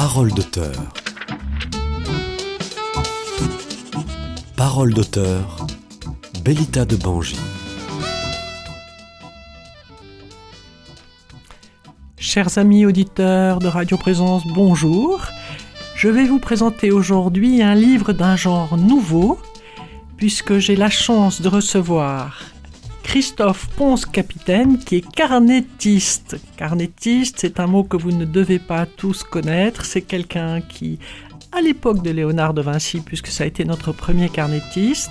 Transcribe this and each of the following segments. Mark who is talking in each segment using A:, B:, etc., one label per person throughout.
A: Parole d'auteur. Parole d'auteur. Bellita de Bangy.
B: Chers amis auditeurs de Radio Présence, bonjour. Je vais vous présenter aujourd'hui un livre d'un genre nouveau, puisque j'ai la chance de recevoir Christophe Ponce-Capitaine, qui est carnettiste. Carnettiste, c'est un mot que vous ne devez pas tous connaître. C'est quelqu'un qui, à l'époque de Léonard de Vinci, puisque ça a été notre premier carnettiste,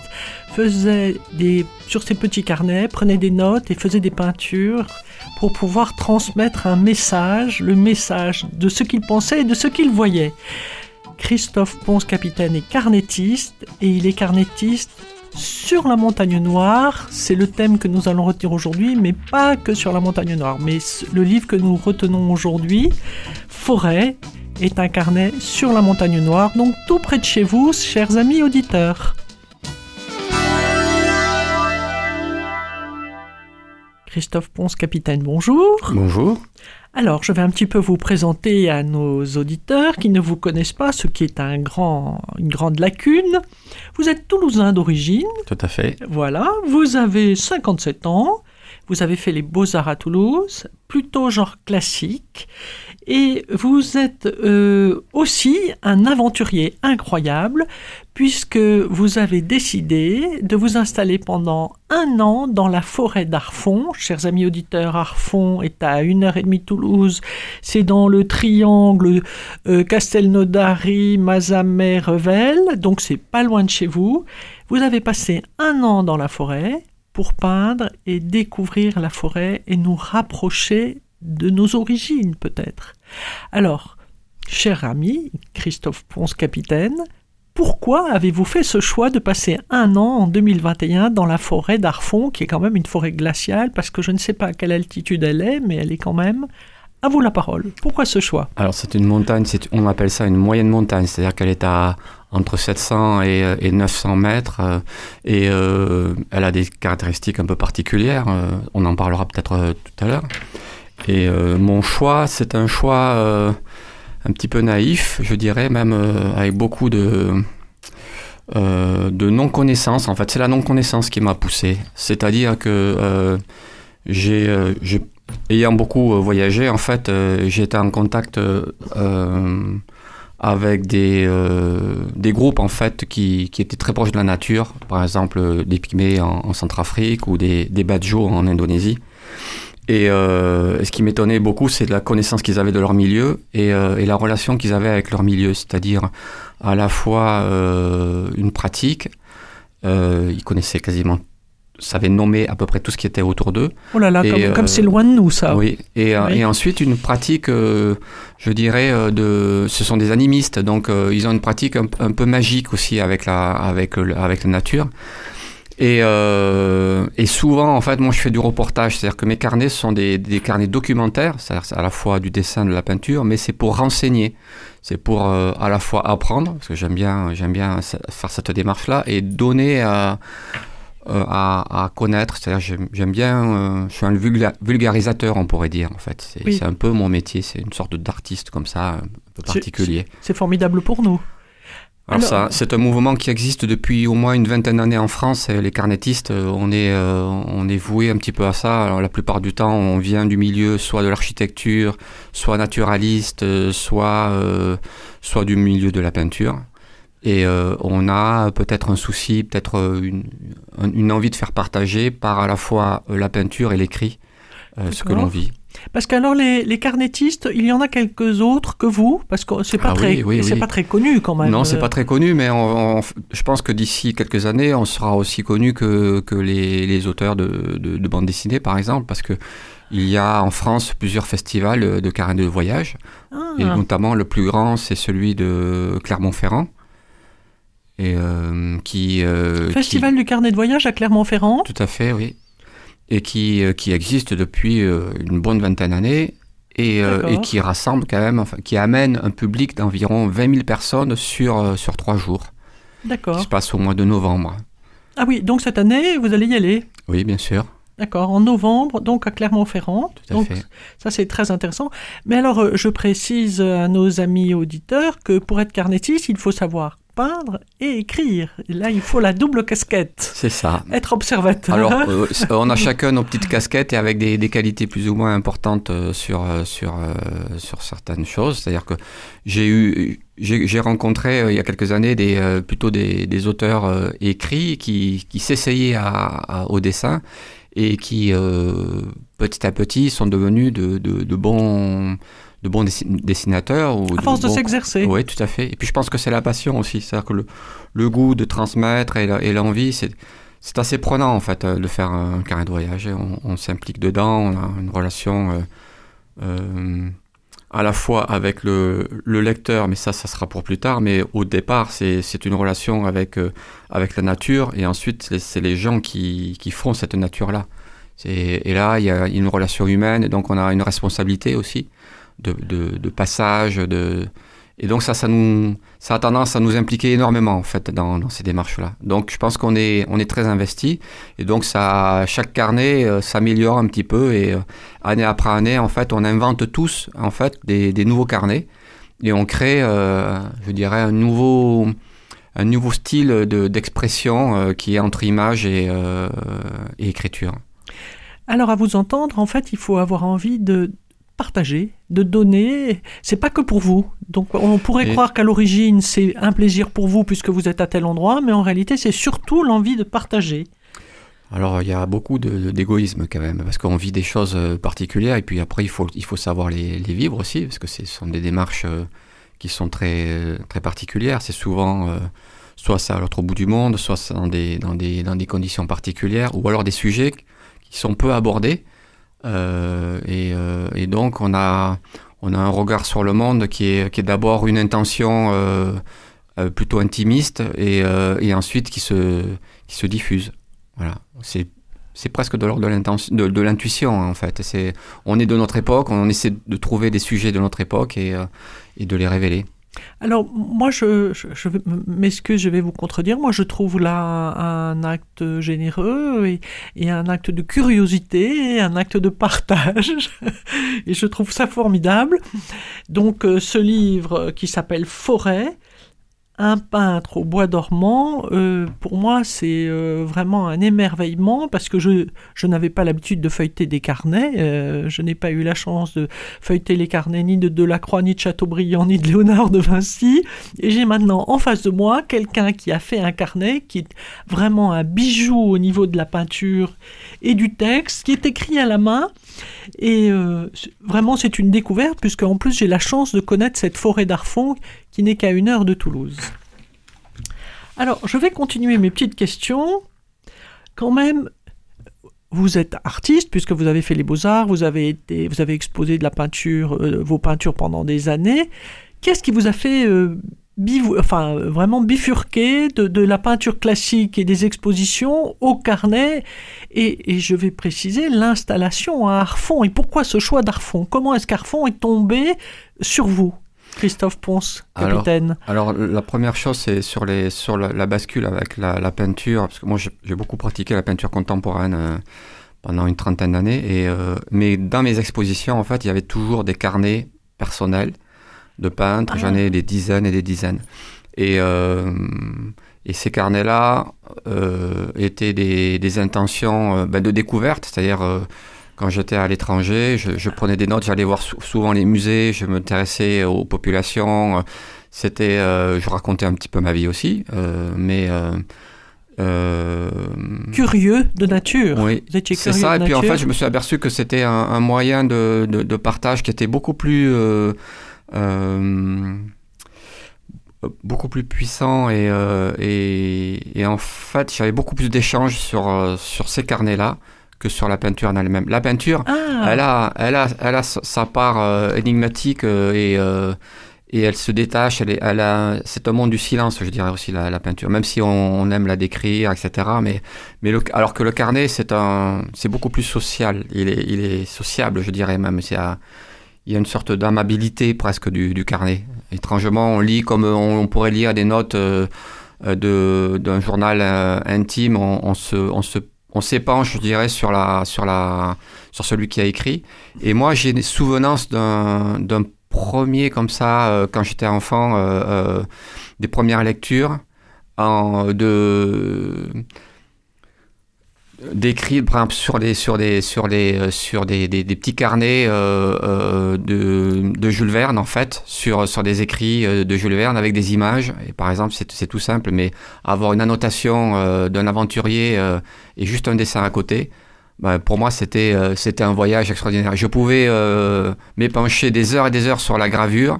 B: faisait des, sur ses petits carnets, prenait des notes et faisait des peintures pour pouvoir transmettre un message, le message de ce qu'il pensait et de ce qu'il voyait. Christophe Ponce-Capitaine est carnettiste et il est carnettiste sur la montagne noire. C'est le thème que nous allons retenir aujourd'hui, mais pas que sur la montagne noire. Mais le livre que nous retenons aujourd'hui, Forêt, est un carnet sur la montagne noire, donc tout près de chez vous, chers amis auditeurs. Christophe Ponce, capitaine, bonjour.
C: Bonjour.
B: Alors, je vais un petit peu vous présenter à nos auditeurs qui ne vous connaissent pas, ce qui est un grand, une grande lacune. Vous êtes toulousain d'origine.
C: Tout à fait.
B: Voilà. Vous avez 57 ans. Vous avez fait les beaux-arts à Toulouse, plutôt genre classique. Et vous êtes euh, aussi un aventurier incroyable, puisque vous avez décidé de vous installer pendant un an dans la forêt d'Arfon. Chers amis auditeurs, Arfon est à une heure et demie de Toulouse. C'est dans le triangle euh, Castelnaudary, Mazamet, Revel. Donc c'est pas loin de chez vous. Vous avez passé un an dans la forêt pour peindre et découvrir la forêt et nous rapprocher de nos origines peut-être. Alors, cher ami, Christophe Ponce, capitaine, pourquoi avez-vous fait ce choix de passer un an en 2021 dans la forêt d'Arfon, qui est quand même une forêt glaciale, parce que je ne sais pas à quelle altitude elle est, mais elle est quand même... À vous la parole. Pourquoi ce choix?
C: Alors c'est une montagne, on appelle ça une moyenne montagne, c'est-à-dire qu'elle est à entre 700 et, 900 mètres euh, et euh, elle a des caractéristiques un peu particulières. Euh, on en parlera peut-être tout à l'heure. Et mon choix, c'est un choix un petit peu naïf, je dirais, même avec beaucoup de, de non-connaissance. En fait, c'est la non-connaissance qui m'a poussé. C'est-à-dire que j'ai, ayant beaucoup voyagé, en fait, été en contact avec des, euh, des groupes en fait qui, qui, étaient très proches de la nature, par exemple des pygmées en, Centrafrique ou des, des en Indonésie. Et euh, ce qui m'étonnait beaucoup, c'est la connaissance qu'ils avaient de leur milieu et, euh, et la relation qu'ils avaient avec leur milieu, c'est-à-dire à la fois une pratique, ils connaissaient quasiment savait nommer à peu près tout ce qui était autour d'eux.
B: Oh là là, comme euh, c'est loin de nous ça.
C: Oui, et, euh, et ensuite une pratique, euh, je dirais, de, ce sont des animistes, donc ils ont une pratique un, peu magique aussi avec la, avec, avec la nature. Et, et, souvent, en fait, moi je fais du reportage, c'est-à-dire que mes carnets sont des, des carnets documentaires, c'est-à-dire à la fois du dessin, de la peinture, mais c'est pour renseigner, c'est pour à la fois apprendre, parce que j'aime bien, j'aime bien faire cette démarche-là, et donner à euh, à, connaître. C'est-à-dire, j'aime bien, euh, je suis un vulgarisateur, on pourrait dire, en fait. C'est un peu mon métier, c'est une sorte d'artiste comme ça, un peu particulier.
B: C'est formidable pour nous.
C: Alors, ça, c'est un mouvement qui existe depuis au moins une vingtaine d'années en France. Les carnettistes, euh, on est, on est voué un petit peu à ça. Alors, la plupart du temps, on vient du milieu soit de l'architecture, soit naturaliste, soit, soit du milieu de la peinture. Et euh, on a peut-être un souci, peut-être euh, une, envie de faire partager par à la fois euh, la peinture et l'écrit ce que l'on vit.
B: Parce qu'alors les, les, carnettistes, il y en a quelques autres que vous, parce que c'est pas ah très, c'est pas très connu quand même.
C: Non, c'est pas très connu, mais je pense que d'ici quelques années, on sera aussi connu que, que les, les auteurs de, de, de bande dessinée, par exemple, parce que il y a en France plusieurs festivals de carnets de voyage, ah. et notamment le plus grand, c'est celui de Clermont-Ferrand
B: et euh, qui euh, Festival du carnet de voyage à Clermont-Ferrand.
C: Tout à fait, oui, et qui euh, qui existe depuis une bonne vingtaine d'années et, et, qui rassemble quand même, enfin, qui amène un public d'environ 20 000 personnes sur sur trois jours.
B: D'accord.
C: Qui se passe au mois de novembre.
B: Ah oui, donc cette année vous allez y aller.
C: Oui, bien sûr.
B: D'accord, en novembre, donc à Clermont-Ferrand.
C: Tout à
B: Donc
C: fait.
B: ça c'est très intéressant. Mais alors je précise à nos amis auditeurs que pour être carnettiste, il faut savoir peindre et écrire. Et là, il faut la double casquette.
C: C'est ça.
B: Être observateur.
C: Alors, euh, on a chacun nos petites casquettes et avec des, des qualités plus ou moins importantes euh, sur, euh, sur, sur certaines choses. C'est-à-dire que j'ai eu, j'ai rencontré euh, il y a quelques années des, euh, plutôt des, des auteurs euh, écrits qui, qui s'essayaient à, à- au dessin et qui, petit à petit, sont devenus de, de, de bons, de bons dessin- dessinateurs. Ou
B: à force de
C: bons-
B: s'exercer.
C: oui, tout à fait. Et puis je pense que c'est la passion aussi. C'est-à-dire que le, le goût de transmettre et l'envie, c'est, c'est assez prenant en fait euh, de faire un carnet de voyage. On, on s'implique dedans, on a une relation euh, euh, à la fois avec le, le lecteur, mais ça, ça sera pour plus tard. Mais au départ, c'est, une relation avec, euh, avec la nature et ensuite, c'est, les gens qui, qui font cette nature-là. Et là, il y a une relation humaine et donc on a une responsabilité aussi de, passage, de, et donc ça, ça, nous, ça a tendance à nous impliquer énormément en fait dans, ces démarches-là. Donc je pense qu'on est, on est très investi et donc ça, chaque carnet euh, s'améliore un petit peu et euh, année après année en fait on invente tous en fait des, nouveaux carnets et on crée, euh, je dirais, un nouveau, un nouveau style de, d'expression qui est entre image et, et écriture.
B: Alors à vous entendre, en fait, il faut avoir envie de partager, de donner. C'est pas que pour vous. Donc on pourrait
C: Et-
B: croire qu'à l'origine c'est un plaisir pour vous puisque vous êtes à tel endroit, mais en réalité c'est surtout l'envie de partager.
C: Alors il y a beaucoup d'égoïsme quand même, parce qu'on vit des choses euh, particulières, et puis après il faut, il faut savoir les, les vivre aussi, parce que ce sont des démarches euh, qui sont très, euh, très particulières. C'est souvent, euh, soit c'est à l'autre bout du monde, soit dans des, dans, des, dans des conditions particulières, ou alors des sujets qui sont peu abordés. Euh, et, euh, et donc on a, on a un regard sur le monde qui est, qui est d'abord une intention euh, plutôt intimiste, et, ensuite qui se, qui se diffuse. Voilà, c'est c'est presque de l'ordre de l'intuition en fait. C'est on est de notre époque, on essaie de trouver des sujets de notre époque et, et de les révéler.
B: Alors moi je, m'excuse, je vais vous contredire. Moi je trouve là un acte généreux et, et un acte de curiosité, et un acte de partage. et je trouve ça formidable. Donc euh, ce livre qui s'appelle Forêt, un peintre au bois dormant, euh, pour moi c'est euh, vraiment un émerveillement parce que je, n'avais pas l'habitude de feuilleter des carnets, euh, je n'ai pas eu la chance de feuilleter les carnets ni de Delacroix, ni de Chateaubriand, ni de Léonard de Vinci, et j'ai maintenant en face de moi quelqu'un qui a fait un carnet qui est vraiment un bijou au niveau de la peinture et du texte, qui est écrit à la main, et vraiment c'est une découverte puisque en plus j'ai la chance de connaître cette forêt d'Arfon qui n'est qu'à une heure de Toulouse. Alors, je vais continuer mes petites questions. Quand même, vous êtes artiste puisque vous avez fait les beaux-arts, vous avez été, vous avez exposé de la peinture, euh, vos peintures pendant des années. Qu'est-ce qui vous a fait euh, euh, vraiment bifurquer de, de la peinture classique et des expositions au carnet? Et, et je vais préciser l'installation à Arfon. Et pourquoi ce choix d'Arfon Comment est-ce qu'Arfon est tombé sur vous, Christophe Ponce,
C: Alors,
B: capitaine.
C: Alors la première chose c'est sur les sur la, la bascule avec la, la peinture parce que moi j'ai beaucoup pratiqué la peinture contemporaine euh, pendant une trentaine d'années et euh, mais dans mes expositions en fait il y avait toujours des carnets personnels de peintres.
B: Ah.
C: j'en ai des dizaines et des dizaines. Et euh, et ces carnets-là étaient des, des intentions ben, de découverte, c'est-à-dire quand j'étais à l'étranger, je, je prenais des notes, j'allais voir sou- souvent les musées, je m'intéressais aux populations. euh, C'était, euh, je racontais un petit peu ma vie aussi, euh, mais euh,
B: Curieux de nature.
C: oui, c'est ça. Et puis en fait, je me suis aperçu que c'était un, un moyen de, de- de partage qui était beaucoup plus, beaucoup plus puissant et, et, et en fait, j'avais beaucoup plus d'échanges sur, sur ces carnets-là que sur la peinture en elle-même. La peinture,
B: Ah,
C: elle a, elle a, elle a sa part euh, énigmatique euh, et, euh, et elle se détache. Elle est, elle a, c'est un monde du silence, je dirais aussi la, la peinture, même si on, on aime la décrire, etc. Mais, mais le, alors que le carnet, c'est un, c'est beaucoup plus social. Il est, il est sociable, je dirais même. C'est un- il y a une sorte d'amabilité presque du, du carnet. Étrangement, on lit comme on, on pourrait lire des notes de, d'un journal intime. On, on se, on se on s'épanche, je dirais, sur, la, sur, la, sur celui qui a écrit. Et moi, j'ai des souvenances d'un premier, comme ça, euh, quand j'étais enfant, euh, euh, des premières lectures en, de d'écrire par exemple sur des sur sur les euh, sur des, des, petits carnets euh, euh, de, de Jules Verne en fait sur sur des écrits de Jules Verne avec des images. Et par exemple c'est tout simple mais avoir une annotation d'un aventurier et juste un dessin à côté ben, pour moi c'était c'était un voyage extraordinaire. Je pouvais m'épancher des heures et des heures sur la gravure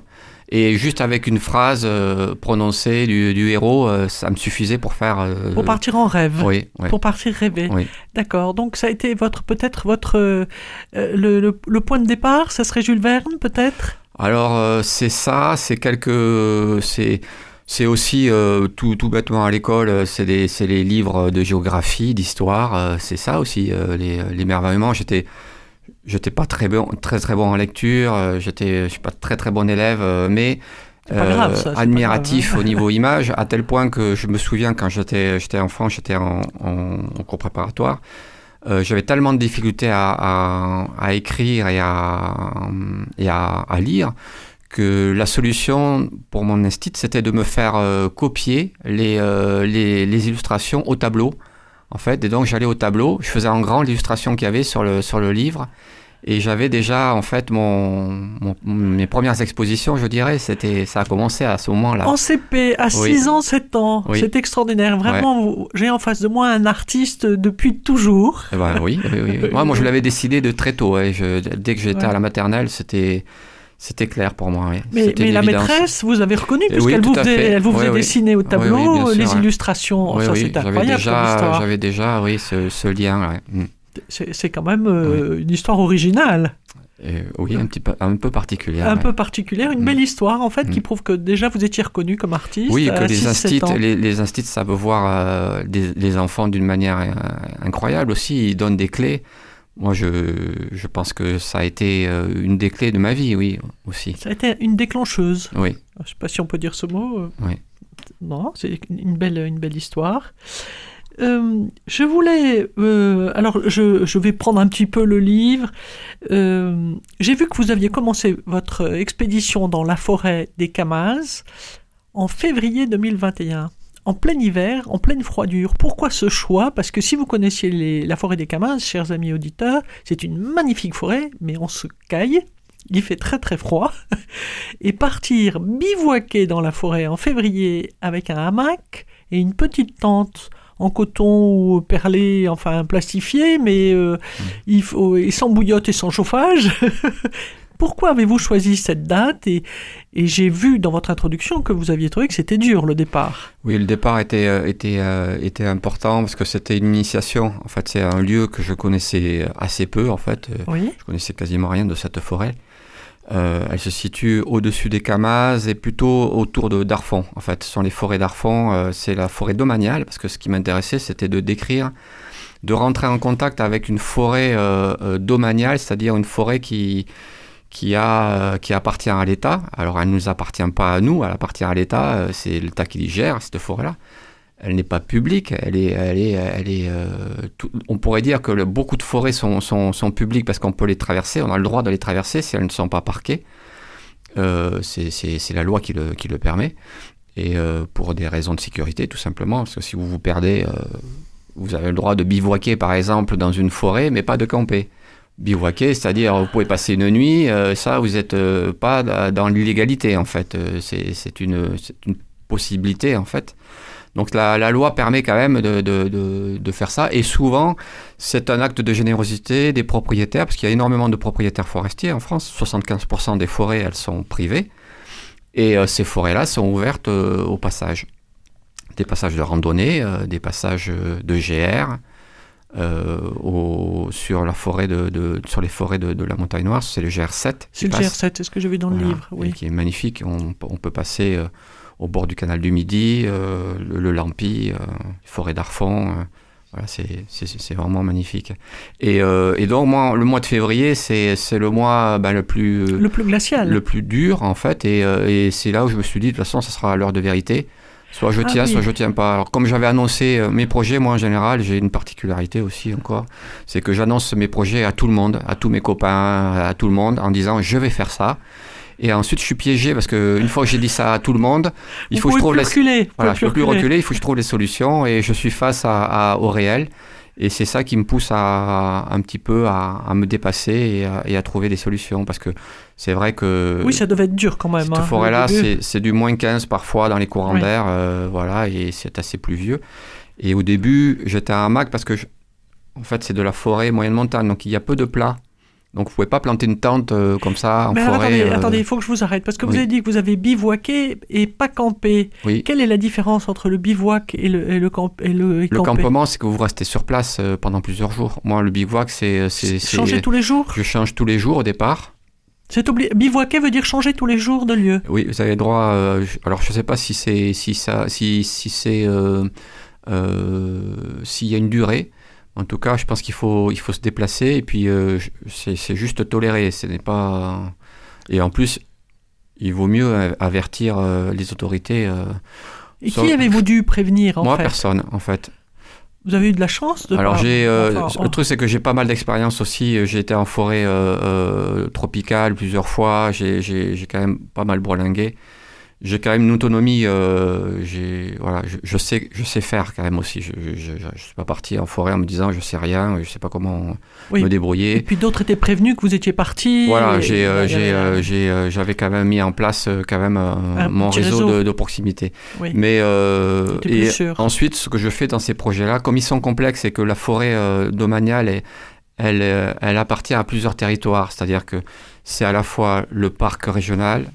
C: et juste avec une phrase euh, prononcée du, du héros euh, ça me suffisait pour faire euh,
B: Pour partir en rêve.
C: oui, oui.
B: Pour partir rêver.
C: Oui.
B: D'accord. Donc ça a été votre peut-être votre le, le- le point de départ, ça serait Jules Verne peut-être?
C: Alors c'est ça, c'est quelques, c'est c'est aussi euh, tout, tout bêtement à l'école, c'est les livres de géographie, d'histoire, euh, c'est ça aussi euh, les l'émerveillement. J'étais j'étais pas très bon très très bon en lecture, euh, j'étais je suis pas très très bon élève, euh, mais
B: grave, ça, pas
C: admiratif au niveau image, à tel point que je me souviens quand j'étais j'étais enfant, j'étais en, en, en cours préparatoire. Euh, j'avais tellement de difficultés à, à, à écrire et, à, et à, à lire que la solution pour mon instit, c'était de me faire euh, copier les, euh, les, les illustrations au tableau. En fait, et donc j'allais au tableau, je faisais en grand l'illustration qu'il y avait sur le, sur le livre, et j'avais déjà en fait mon, mon- mes premières expositions, je dirais, c'était ça a commencé à ce moment-là.
B: En CP, à
C: Oui.
B: 6 ans, 7 ans.
C: Oui.
B: C'est extraordinaire. Vraiment, j'ai en face de moi un artiste depuis toujours.
C: Eh ben, oui, oui. Moi, moi, je l'avais décidé de très tôt. Je- dès que j'étais
B: Ouais.
C: à la maternelle, c'était c'était clair pour moi. oui.
B: Mais, la
C: évidence.
B: maîtresse, vous avez reconnu,
C: Eh oui,
B: puisqu'elle
C: tout
B: vous faisait,
C: fait.
B: elle vous faisait
C: Oui, oui.
B: dessiner au tableau
C: Oui, oui, bien
B: les
C: sûr, ouais.
B: illustrations.
C: Oui,
B: ça,
C: oui,
B: c'est
C: j'avais
B: incroyable
C: j'avais déjà, oui, ce, ce lien. ouais. Mm.
B: C'est quand même euh, une histoire originale,
C: Et, oui, un petit peu, un peu particulière.
B: un
C: ouais.
B: peu particulière, une
C: Mm.
B: belle histoire en fait, qui
C: Mm.
B: prouve que déjà vous étiez reconnu comme artiste.
C: Oui,
B: à
C: que les
B: 6-7
C: instits,
B: ans.
C: les, les savent voir euh, des, les enfants d'une manière euh, incroyable aussi. Ils donnent des clés. Moi, je, je pense que ça a été euh, une des clés de ma vie, oui, aussi.
B: Ça a été une déclencheuse.
C: Oui,
B: Je ne sais pas si on peut dire ce mot. euh.
C: Oui.
B: Non, c'est une belle, une belle histoire. Euh, je voulais. euh, alors, je, je vais prendre un petit peu le livre. Euh, J'ai vu que vous aviez commencé votre expédition dans la forêt des Camas en février 2021. En plein hiver, en pleine froidure. Pourquoi ce choix? Parce que si vous connaissiez les- la forêt des Camas, chers amis auditeurs, c'est une magnifique forêt, mais on se caille. Il fait très très froid. Et partir bivouaquer dans la forêt en février avec un hamac et une petite tente en coton ou perlé, enfin plastifié, mais euh, il faut, et sans bouillotte et sans chauffage. Pourquoi avez-vous choisi cette date Et, et j'ai vu dans votre introduction que vous aviez trouvé que c'était dur le départ.
C: Oui, le départ était, euh, était, euh, était important parce que c'était une initiation. En fait, c'est un lieu que je connaissais assez peu, en fait. Euh,
B: Oui.
C: Je connaissais quasiment rien de cette forêt. Euh, elle se situe au-dessus des Camas et plutôt autour de Darfon. En fait, ce sont les forêts d'Arfon. euh, c'est la forêt domaniale parce que ce qui m'intéressait, c'était de décrire, de rentrer en contact avec une forêt euh, domaniale, c'est-à-dire une forêt qui qui a euh, qui appartient à l'État. Alors, elle ne nous appartient pas à nous, elle appartient à l'État. euh, c'est l'État qui gère cette forêt-là. Elle n'est pas publique, elle est, elle est, elle est. euh, on pourrait dire que beaucoup de forêts sont, sont, sont publiques parce qu'on peut les traverser, on a le droit de les traverser si elles ne sont pas parquées. Euh, c'est la loi qui le, qui le permet. Et pour des raisons de sécurité, tout simplement, parce que si vous vous perdez, vous avez le droit de bivouaquer, par exemple, dans une forêt, mais pas de camper. Bivouaquer, c'est-à-dire vous pouvez passer une nuit, euh, ça, vous n'êtes pas da- dans l'illégalité, en fait. Euh, C'est une, possibilité, en fait. Donc la, loi permet quand même de, faire ça. Et souvent, c'est un acte de générosité des propriétaires, parce qu'il y a énormément de propriétaires forestiers en France. 75% des forêts, elles sont privées. Et euh, ces forêts-là sont ouvertes euh, au passage. Des passages de randonnée, euh, des passages euh, de GR. Euh, au- sur, la forêt de, de- sur les forêts de, de la Montagne Noire, c'est le GR7. qui
B: C'est le
C: passe.
B: GR7, c'est ce que j'ai vu dans le
C: Voilà,
B: livre.
C: et
B: Oui.
C: qui est magnifique. On, on peut passer euh, au bord du canal du Midi, euh, le, le Lampi, forêt d'Arfon. voilà, c'est vraiment magnifique. Et, et donc, moi, le mois de février, c'est le mois ben, le plus
B: Le plus glacial.
C: le plus dur, en fait. Et, et c'est là où je me suis dit, de toute façon, ça sera l'heure de vérité. Soit je
B: Ah
C: tiens,
B: oui.
C: soit je tiens pas. Alors, comme j'avais annoncé euh, mes projets, moi en général, j'ai une particularité aussi encore, c'est que j'annonce mes projets à tout le monde, à tous mes copains, à tout le monde, en disant je vais faire ça. Et ensuite, je suis piégé parce que une fois que j'ai dit ça à tout le monde, il
B: Vous
C: faut que je trouve
B: plus
C: les,
B: reculer.
C: voilà, je peux plus reculer, il faut que je trouve les solutions et je suis face à, à- au réel. Et c'est ça qui me pousse à, un petit peu à, à me dépasser et à, et à trouver des solutions parce que c'est vrai que
B: Oui, ça devait être dur quand même.
C: cette
B: hein,
C: forêt-là, c'est c'est du moins 15 parfois dans les courants
B: Oui.
C: d'air, euh, voilà, et c'est assez pluvieux. Et au début, j'étais à un hamac parce que, je- en fait, c'est de la forêt moyenne montagne, donc il y a peu de plats. Donc vous pouvez pas planter une tente euh, comme ça en
B: Mais
C: forêt.
B: attendez,
C: euh,
B: attendez, il faut que je vous arrête parce que vous avez dit que vous avez bivouaqué et pas campé.
C: Oui.
B: Quelle est la différence entre le bivouac et le, et le, camp, et le, et
C: Le campement, c'est que vous restez sur place euh, pendant plusieurs jours. Moi, le bivouac, c'est,
B: Changer tous les jours
C: je change tous les jours au départ.
B: C'est obli- Bivouaquer veut dire changer tous les jours de lieu.
C: Oui, vous avez droit. euh, je- alors, je sais pas si c'est si ça si si c'est euh, euh, s'il y a une durée. En tout cas, je pense qu'il faut il faut se déplacer et puis euh, c'est juste toléré. Ce n'est pas et en plus, il vaut mieux avertir euh, les autorités. euh.
B: Et qui avez-vous dû prévenir en
C: Moi,
B: fait
C: personne, en fait.
B: Vous avez eu de la chance de
C: Alors
B: pas-
C: j'ai
B: enfin,
C: le truc c'est que j'ai pas mal d'expérience aussi. J'ai été en forêt tropicale plusieurs fois. J'ai quand même pas mal bourlingué. J'ai quand même une autonomie. euh, voilà, je, je sais je sais faire quand même aussi. Je je suis pas parti en forêt en me disant je sais rien, je sais pas comment
B: Oui.
C: me
B: Et
C: débrouiller.
B: puis d'autres étaient prévenus que vous étiez parti.
C: Voilà,
B: et-
C: euh,
B: avait-
C: euh, j'ai, euh, j'avais quand même mis en place euh, quand même euh,
B: Un
C: mon réseau,
B: réseau.
C: De, de proximité.
B: Oui.
C: Mais euh, et ensuite, ce que je fais dans ces projets-là, comme ils sont complexes et que la forêt euh, domaniale, est- elle, euh, elle appartient à plusieurs territoires, c'est-à-dire que c'est à la fois le parc régional,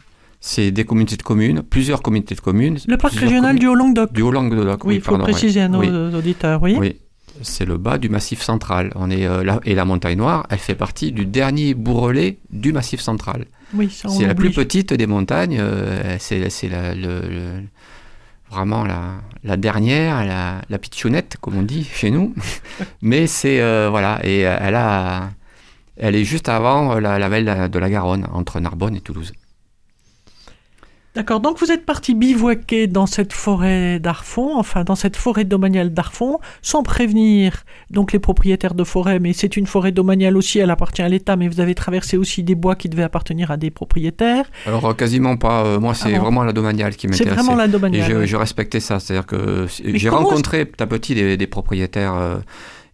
C: c'est des communautés de communes, plusieurs communautés de communes.
B: Le parc régional du Haut-Languedoc.
C: du Haut-Languedoc.
B: Oui, il faut
C: pardon, ouais.
B: préciser à nos
C: Oui.
B: auditeurs, oui.
C: Oui, c'est le bas du massif central. On est euh, là et la montagne noire, elle fait partie du dernier bourrelet du massif central.
B: Oui,
C: C'est la plus petite des montagnes. euh, c'est la- le- le- vraiment la, la dernière, la, la pitchounette, comme on dit chez nous. Mais c'est euh, voilà, et euh, elle a, elle est juste avant la, la vallée de la Garonne, entre Narbonne et Toulouse.
B: D'accord, donc vous êtes parti bivouaquer dans cette forêt d'Arfon, enfin dans cette forêt domaniale d'Arfon, sans prévenir donc les propriétaires de forêt, mais c'est une forêt domaniale aussi, elle appartient à l'État, mais vous avez traversé aussi des bois qui devaient appartenir à des propriétaires.
C: Alors euh, quasiment pas. euh, moi, c'est
B: Ah
C: vraiment la domaniale qui
B: C'est
C: m'intéressait.
B: vraiment la
C: Et
B: domaniale.
C: je,
B: oui.
C: je respectais ça, c'est-à-dire que j'ai rencontré petit à petit des, des propriétaires, euh,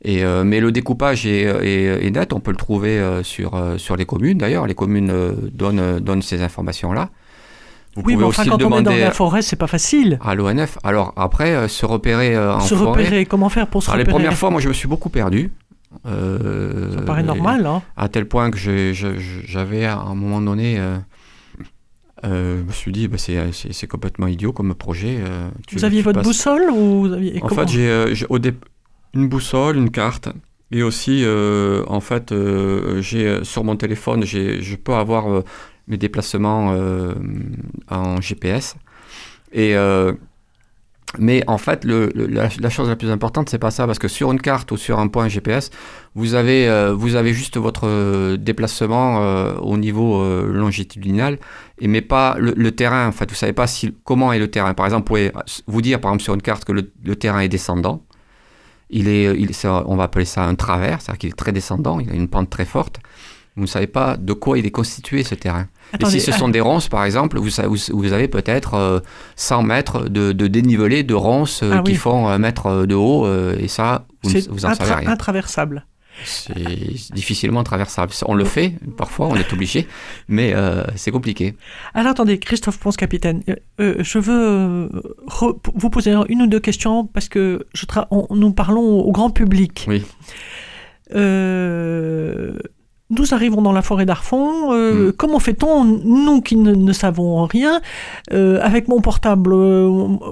C: et, euh, mais le découpage est, est- est net, on peut le trouver sur, sur les communes d'ailleurs, les communes donnent, donnent ces informations-là. Vous
B: Oui, mais enfin quand on est dans la forêt, c'est pas facile.
C: à l'ONF. Alors après, euh, se repérer euh, en
B: se
C: forêt.
B: repérer, comment faire pour se
C: Alors, les
B: repérer?
C: premières fois, moi je me suis beaucoup perdu. Euh,
B: Ça paraît normal, hein.
C: à tel point que j'avais à un moment donné, euh, euh, je me suis dit, bah, c'est- complètement idiot comme projet. tu-
B: Vous aviez votre
C: passes-
B: boussole ou vous aviez
C: En
B: comment
C: fait, j'ai dé- une boussole, une carte, et aussi, en fait, j'ai sur mon téléphone, je peux avoir mes déplacements euh, en GPS. Et euh, mais en fait, la, chose la plus importante, c'est pas ça, parce que sur une carte ou sur un point GPS, vous avez, euh, vous avez juste votre déplacement au niveau longitudinal, et mais pas le, terrain. En fait, vous savez pas si, comment est le terrain. Par exemple, vous pouvez vous dire, par exemple, sur une carte que le, terrain est descendant. Il est, on va appeler ça un travers, c'est-à-dire qu'il est très descendant, il a une pente très forte. Vous ne savez pas de quoi il est constitué ce terrain.
B: Attendez,
C: et si ce
B: ah,
C: sont des ronces, par exemple, vous, avez peut-être euh, 100 mètres de, de dénivelé de ronces euh,
B: Ah
C: qui
B: oui.
C: font un mètre de haut, euh, et ça, vous, vous en savez rien.
B: intraversable.
C: C'est difficilement traversable. On le fait, parfois, on est obligé, mais euh, c'est compliqué.
B: Alors attendez, Christophe Ponce, capitaine, euh, euh, je veux euh, vous poser une ou deux questions parce que je tra- on- nous parlons au grand public.
C: Oui.
B: Euh, nous arrivons dans la forêt d'Arfon. euh,
C: Mm.
B: Comment fait-on, nous qui ne, ne savons rien, euh, avec mon portable euh,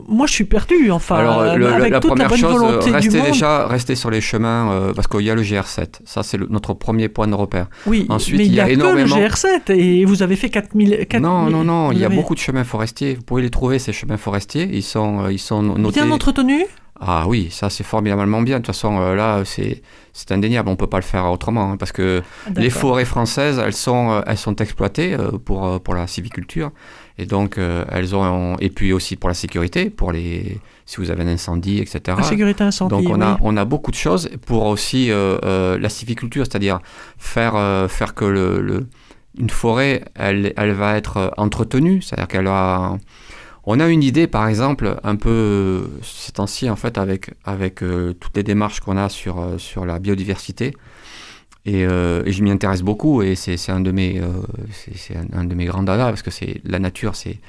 B: Moi, je suis perdu. Enfin,
C: Alors, le-
B: avec
C: la
B: toute la
C: première
B: bonne
C: chose,
B: volonté du
C: restez
B: monde.
C: déjà restez sur les chemins, euh, parce qu'il y a le GR7. Ça, c'est notre premier point de repère.
B: Oui,
C: Ensuite,
B: mais
C: il y a
B: a,
C: énormément-
B: que le GR7 et vous avez fait 4000. 4000
C: non, non, non, il y a beaucoup de chemins forestiers. Vous pouvez les trouver, ces chemins forestiers. Ils sont, ils sont notés.
B: Bien entretenus?
C: Ah oui, ça c'est formidablement bien. De toute façon, euh, là, c'est c'est indéniable. On peut pas le faire autrement hein, parce que les
B: D'accord.
C: forêts françaises, elles sont euh, elles sont exploitées euh, pour pour la civiculture et donc euh, elles ont et puis aussi pour la sécurité, pour les si vous avez un incendie, etc.
B: La sécurité incendie.
C: Donc on a, on a beaucoup de choses pour aussi la civiculture, c'est-à-dire faire, faire que le, le- une forêt, elle, elle va être entretenue, c'est-à-dire qu'elle a... On a une idée, par exemple, un peu euh, ces temps-ci, en fait, avec, avec euh, toutes les démarches qu'on a sur, euh, sur la biodiversité. Et, je m'y intéresse beaucoup et c'est un de mes, un, de mes grands dadas parce que c'est la nature, c'est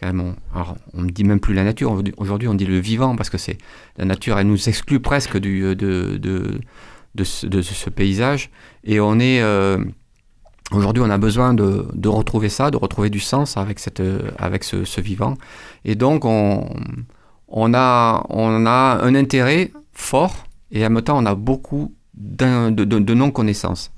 C: quand même, on, alors, on ne dit même plus la nature, aujourd'hui- on dit le vivant parce que c'est la nature, elle nous exclut presque du, de, de, de ce paysage. Et on est. Aujourd'hui, on a besoin de, retrouver ça, de retrouver du sens avec, cette, avec ce, vivant. Et donc, on, a, on a un intérêt fort et en même temps, on a beaucoup de non-connaissances.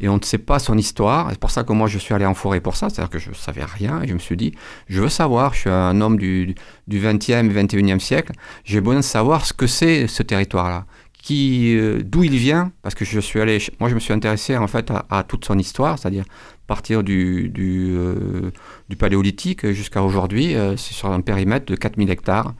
C: Et on ne sait pas son histoire. C'est pour ça que moi, je suis allé en forêt pour ça. C'est-à-dire que je ne savais rien et je me suis dit, je veux savoir. Je suis un homme du, du 20e et 21e siècle. J'ai besoin de savoir ce que c'est ce territoire-là, euh, d'où il vient, parce que je suis allé, moi je me suis intéressé en fait à, à toute son histoire, c'est-à-dire partir du, du, euh, du paléolithique jusqu'à aujourd'hui, euh, c'est sur un périmètre de 4000 hectares.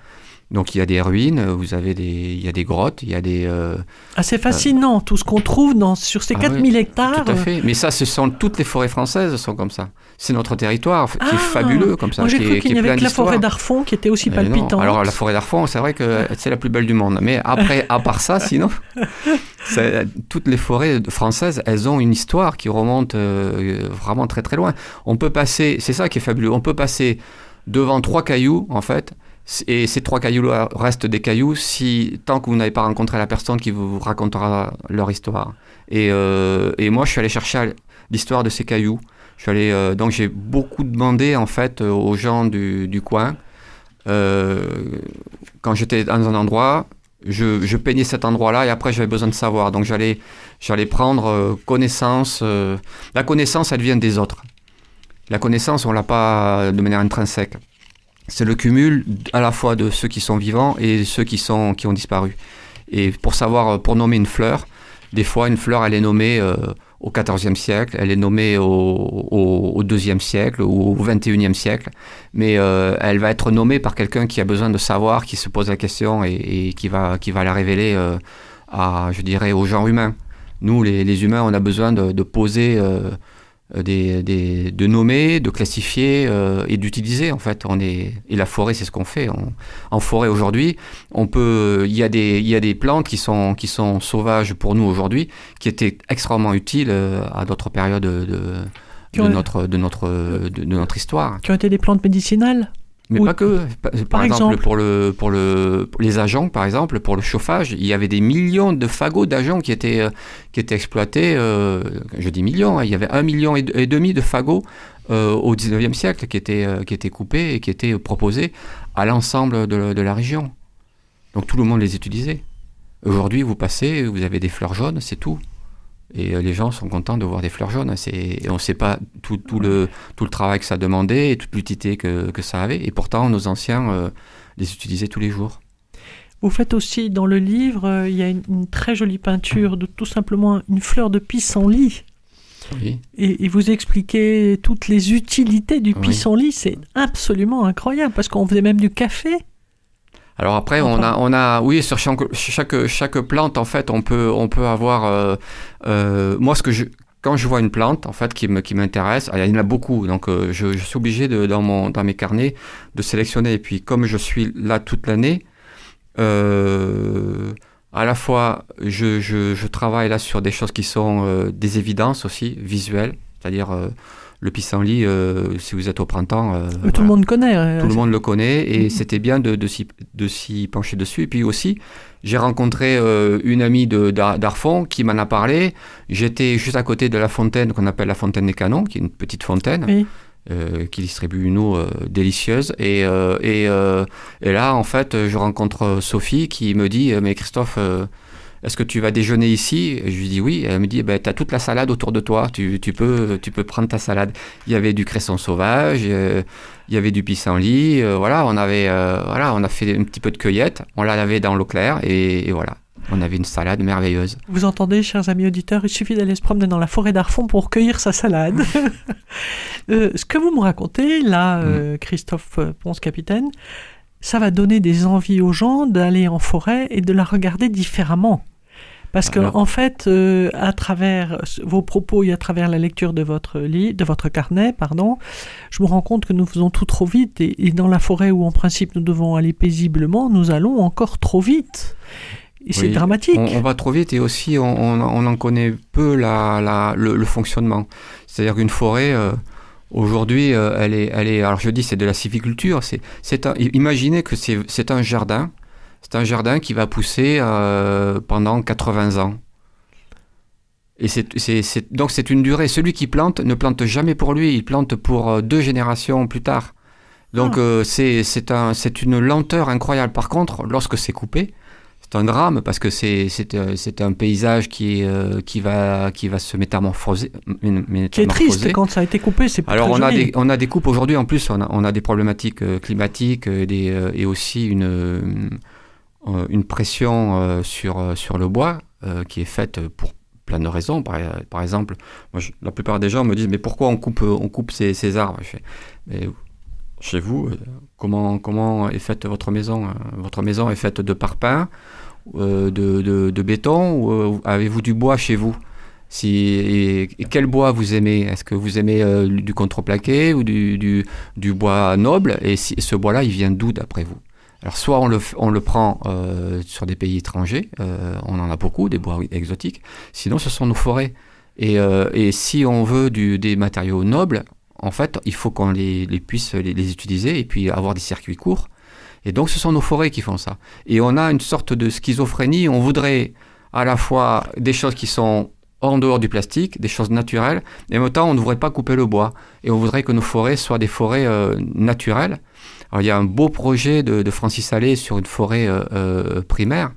C: Donc il y a des ruines, vous avez des, il y a des grottes, il y a des, euh,
B: Ah, c'est fascinant, tout ce qu'on trouve dans, sur ces
C: Ah
B: 4000 hectares.
C: tout à fait. Mais ça, ce sont toutes les forêts françaises sont comme ça. C'est notre territoire qui
B: Ah,
C: est fabuleux comme ça,
B: Moi, j'ai cru qu'il n'y avait que la forêt d'Arfon qui était aussi palpitante.
C: Alors la forêt d'Arfon, c'est vrai que c'est la plus belle du monde. Mais après, à part ça, sinon, toutes les forêts françaises, elles ont une histoire qui remonte euh, vraiment très très loin. On peut passer, c'est ça qui est fabuleux. On peut passer devant trois cailloux en fait. Et ces trois cailloux-là restent des cailloux si tant que vous n'avez pas rencontré la personne qui vous racontera leur histoire. Et, euh, et moi, je suis allé chercher l'histoire de ces cailloux. Je suis allé, euh, donc j'ai beaucoup demandé en fait euh, aux gens du, du coin. Euh, quand j'étais dans un endroit, je, je peignais cet endroit-là et après j'avais besoin de savoir. Donc j'allais, j'allais prendre euh, connaissance. euh, la connaissance, elle vient des autres. La connaissance, on l'a pas de manière intrinsèque. C'est le cumul à la fois de ceux qui sont vivants et ceux qui sont qui ont disparu. Et pour savoir, euh, pour nommer une fleur, des fois une fleur, elle est nommée euh, au XIVe siècle, elle est nommée au, IIe siècle ou au XXIe siècle, mais euh, elle va être nommée par quelqu'un qui a besoin de savoir, qui se pose la question et, qui, va, qui va la révéler à, je dirais, au genre humain. Nous, les, humains, on a besoin de, poser, des, des- de nommer, de classifier euh, et d'utiliser en fait. On est, et la forêt, c'est ce qu'on fait. On- en forêt aujourd'hui, on peut, il y a des, il y a des plantes qui sont, qui sont sauvages pour nous aujourd'hui, qui étaient extrêmement utiles euh, à d'autres périodes de, notre, de, notre, de, de notre histoire.
B: Qui ont été des plantes médicinales?
C: Mais
B: Oui.
C: pas que. Par, par exemple,
B: exemple.
C: pour, le, pour, le, pour les agents, par exemple, pour le chauffage, il y avait des millions de fagots d'agents qui étaient, euh, qui étaient exploités. euh, je dis millions, hein, il y avait un million et, et demi de fagots euh, au 19e siècle qui étaient, qui étaient coupés et qui étaient proposés à l'ensemble de, de la région. Donc tout le monde les utilisait. Aujourd'hui, vous passez, vous avez des fleurs jaunes, c'est tout. Et euh, les gens sont contents de voir des fleurs jaunes. Et on ne sait pas tout, tout le, tout le travail que ça demandait et toute l'utilité que, que ça avait. Et pourtant, nos anciens euh, les utilisaient tous les jours.
B: Vous faites aussi dans le livre, euh, il y a une, une très jolie peinture de tout simplement une fleur de pissenlit.
C: Oui.
B: Et, et vous expliquez toutes les utilités du
C: Oui.
B: pissenlit. C'est absolument incroyable parce qu'on faisait même du café.
C: Alors après, on a, on a, oui, sur chaque, chaque, chaque plante, en fait, on peut, on peut avoir. euh, euh, moi, ce que je, quand je vois une plante, en fait, qui m'intéresse, ah, il y en a beaucoup, donc euh, je, je suis obligé de, dans mon, dans mes carnets, de sélectionner. Et puis, comme je suis là toute l'année, euh, à la fois, je, je, je travaille là sur des choses qui sont euh, des évidences aussi visuelles, c'est-à-dire euh, le pissenlit. euh, si vous êtes au printemps, euh,
B: Tout
C: voilà.
B: le monde connaît. euh,
C: Tout le monde le connaît et
B: Mhm.
C: c'était bien de, de s'y, pencher dessus. Et puis aussi, j'ai rencontré euh, une amie d'Arfon qui m'en a parlé. J'étais juste à côté de la fontaine qu'on appelle la fontaine des canons, qui est une petite fontaine
B: Oui.
C: euh, qui distribue une eau euh, délicieuse. Et, euh, et, euh, et là, en fait, je rencontre Sophie qui me dit euh, Mais Christophe, euh, est-ce que tu vas déjeuner ici? Je lui dis oui. Elle me dit, ben, tu as toute la salade autour de toi, tu, tu, peux, tu peux prendre ta salade. Il y avait du cresson sauvage, euh, il y avait du pissenlit, euh, voilà, on avait, euh, voilà, on a fait un petit peu de cueillette, on la lavait dans l'eau claire et, voilà. On avait une salade merveilleuse.
B: Vous entendez, chers amis auditeurs, il suffit d'aller se promener dans la forêt d'Arfon pour cueillir sa salade. ce que vous me racontez, là, mm. Christophe Ponce-Capitaine, ça va donner des envies aux gens d'aller en forêt et de la regarder différemment. Parce que en fait, euh, à travers vos propos et à travers la lecture de votre lit, de votre carnet, pardon, je me rends compte que nous faisons tout trop vite et, dans la forêt où en principe nous devons aller paisiblement, nous allons encore trop vite. Et c'est dramatique.
C: On, va trop vite et aussi on, on, en connaît peu la, le, fonctionnement. C'est-à-dire qu'une forêt, euh, aujourd'hui, euh, elle, est, elle est. Alors je dis, c'est de la civiculture. C'est, c'est imaginez que c'est un jardin c'est un jardin qui va pousser euh, pendant 80 ans. Et donc c'est une durée. Celui qui plante ne plante jamais pour lui, il plante pour euh, deux générations plus tard. Donc ah. euh, c'est, c'est, un, c'est une lenteur incroyable. Par contre, lorsque c'est coupé, c'est un drame parce que c'est, un paysage qui, qui, va, qui va se métamorphoser,
B: Qui est triste quand ça a été coupé, c'est
C: Alors
B: on,
C: A des, on a des coupes aujourd'hui, en plus on a, on a des problématiques climatiques des, et aussi une une pression euh, sur, euh, sur le bois qui est faite pour plein de raisons. Par, exemple, la plupart des gens me disent mais pourquoi on coupe, on coupe ces, ces arbres? Mais Chez vous, comment, comment est faite votre maison? Votre maison est faite de parpaings, de, de, béton ou avez-vous du bois chez vous? Si, et, quel bois vous aimez? Est-ce que vous aimez du contreplaqué ou du, du, du bois noble? Et si, ce bois-là, il vient d'où d'après vous? Alors soit on le, prend euh, sur des pays étrangers, euh, on en a beaucoup, des bois exotiques, sinon ce sont nos forêts. Et, euh, si on veut des matériaux nobles, en fait, il faut qu'on les, les, puisse les, les, utiliser et puis avoir des circuits courts. Et donc ce sont nos forêts qui font ça. Et on a une sorte de schizophrénie, on voudrait à la fois des choses qui sont en dehors du plastique, des choses naturelles, et en même temps on ne voudrait pas couper le bois. Et on voudrait que nos forêts soient des forêts naturelles il y a un beau projet de, Francis Allais sur une forêt euh, euh, primaire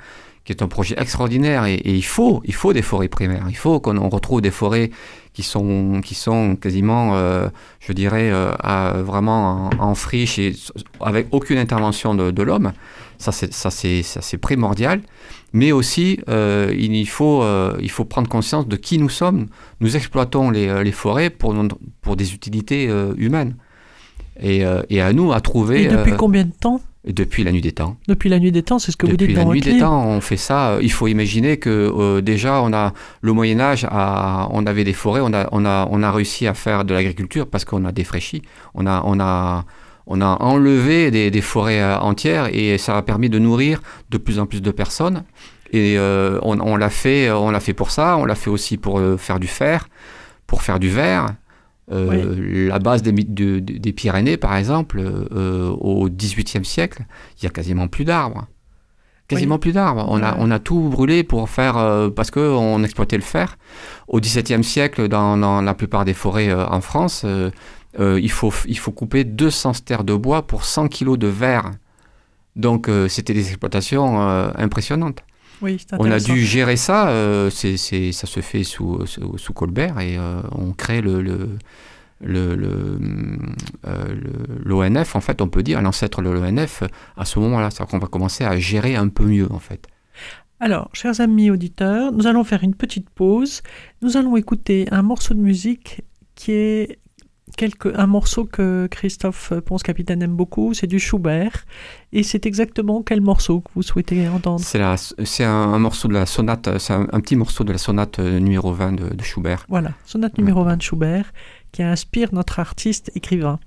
C: qui est un projet extraordinaire et, il faut il faut des forêts primaires. Il faut qu'on retrouve des forêts qui sont qui sont quasiment, euh, je dirais, vraiment en, friche et avec aucune intervention de, l'homme. Ça c'est ça c'est ça c'est primordial. Mais aussi il faut il faut prendre conscience de qui nous sommes. Nous exploitons les, les forêts pour pour des utilités humaines. Euh, et, à nous à trouver.
B: Et depuis euh, combien de temps?
C: Depuis la nuit des temps.
B: Depuis la nuit des temps, c'est ce que vous dites dans
C: votre
B: Depuis
C: la nuit des temps, on fait ça. Il faut imaginer que euh, déjà, on a le Moyen Âge, on avait des forêts, on a, on a, on a réussi à faire de l'agriculture parce qu'on a défraîchi, on a, on a, on a enlevé des, des, forêts entières et ça a permis de nourrir de plus en plus de personnes. Et on, on l'a fait, on l'a fait pour ça. On l'a fait aussi pour faire du fer, pour faire du verre. Euh, la base des, des, Pyrénées, par exemple, euh, au XVIIIe siècle, il y a quasiment plus d'arbres. Quasiment plus d'arbres. On, a, on a tout brûlé pour faire, euh, parce qu'on exploitait le fer. Au XVIIe siècle, dans, dans, la plupart des forêts en France, il, faut, il faut couper 200 stères de bois pour 100 kilos de verre. Donc c'était des exploitations impressionnantes on a dû gérer ça. Euh, c'est, ça se fait sous, sous, Colbert et euh, on crée le, le, euh, l'ONF, en fait, on peut dire, l'ancêtre de l'ONF, à ce moment-là. C'est-à-dire qu'on va commencer à gérer un peu mieux, en fait.
B: Alors, chers amis auditeurs, nous allons faire une petite pause. Nous allons écouter un morceau de musique qui est un morceau que Christophe Ponce-Capitaine aime beaucoup, c'est du Schubert. Et c'est exactement quel morceau que vous souhaitez entendre?
C: C'est un, morceau de la sonate, c'est un, petit morceau de la sonate euh, numéro 20 de, Schubert.
B: Voilà, sonate numéro 20 de Schubert, qui inspire notre artiste écrivain.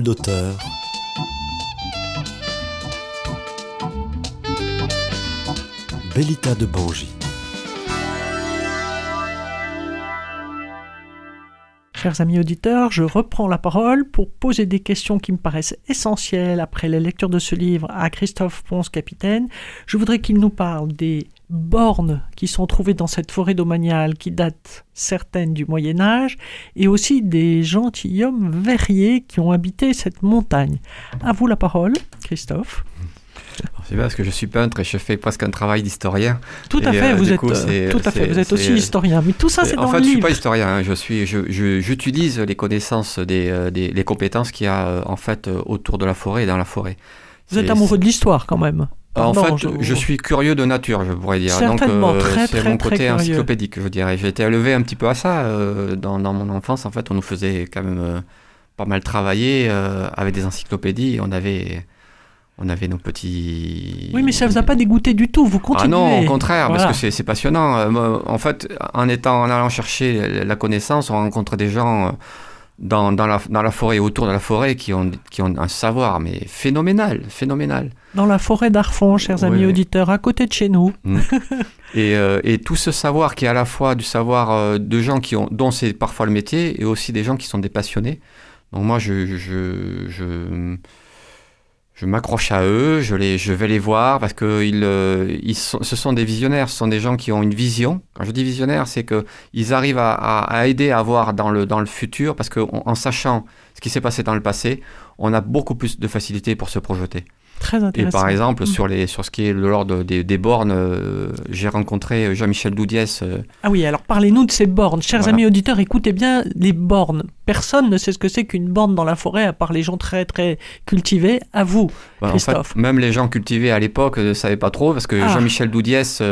A: D'auteur. Bellita de Bangi.
B: Chers amis auditeurs, je reprends la parole pour poser des questions qui me paraissent essentielles après la lecture de ce livre à Christophe Ponce, capitaine. Je voudrais qu'il nous parle des bornes qui sont trouvées dans cette forêt domaniale qui date certaines du Moyen Âge et aussi des gentilshommes verriers qui ont habité cette montagne. À vous la parole, Christophe.
C: C'est parce que je suis peintre et je fais presque un travail d'historien.
B: Tout à fait,
C: euh,
B: vous êtes,
C: coup,
B: tout à fait, vous êtes aussi historien. Mais tout ça, c'est
C: en
B: dans
C: fait,
B: le
C: je suis pas historien. hein. Je suis, je- je- j'utilise les connaissances des, euh, des les compétences qu'il y a euh, en fait autour de la forêt et dans la forêt.
B: Vous êtes amoureux de l'histoire quand même.
C: En fait, je... suis curieux de nature, je pourrais dire. Donc, euh, c'est mon côté encyclopédique, je dirais. J'ai été élevé un petit peu à ça euh, dans, dans mon enfance. En fait, on nous faisait quand même euh, pas mal travailler avec des encyclopédies. On avait, on avait nos petits.
B: Oui, mais ça vous a pas dégoûté du tout. Vous continuez.
C: Ah non, au contraire,
B: Voilà.
C: parce que c'est- passionnant. En fait, en étant, en allant chercher la connaissance, on rencontre des gens dans, dans, la, dans la forêt, autour de la forêt, qui ont, qui ont un savoir, mais phénoménal, phénoménal.
B: Dans la forêt d'Arfon, chers amis
C: Oui.
B: auditeurs, à côté de chez nous.
C: Et, euh, et tout ce savoir qui est à la fois du savoir euh, de gens qui ont, dont c'est parfois le métier, et aussi des gens qui sont des passionnés. Donc moi, je, je, je, je m'accroche à eux, je, vais les voir parce que euh, ce sont des visionnaires, ce sont des gens qui ont une vision. Quand je dis visionnaire, c'est que ils arrivent à, aider à voir dans le, dans le futur parce qu'en en sachant ce qui s'est passé dans le passé, on a beaucoup plus de facilité pour se projeter.
B: Très
C: Et
B: intéressant.
C: par exemple,
B: Mm.
C: sur, les, sur ce qui est de l'ordre des, des bornes, euh, j'ai rencontré Jean-Michel Doudiès. euh,
B: Ah oui, alors parlez-nous de ces bornes. Chers
C: Voilà.
B: amis auditeurs, écoutez bien les bornes. Personne ne sait ce que c'est qu'une borne dans la forêt, à part les gens très très cultivés. À vous.
C: bah, en
B: Christophe.
C: fait, même les gens cultivés à l'époque ne savaient pas trop, parce que
B: Ah.
C: Jean-Michel Doudiès, euh,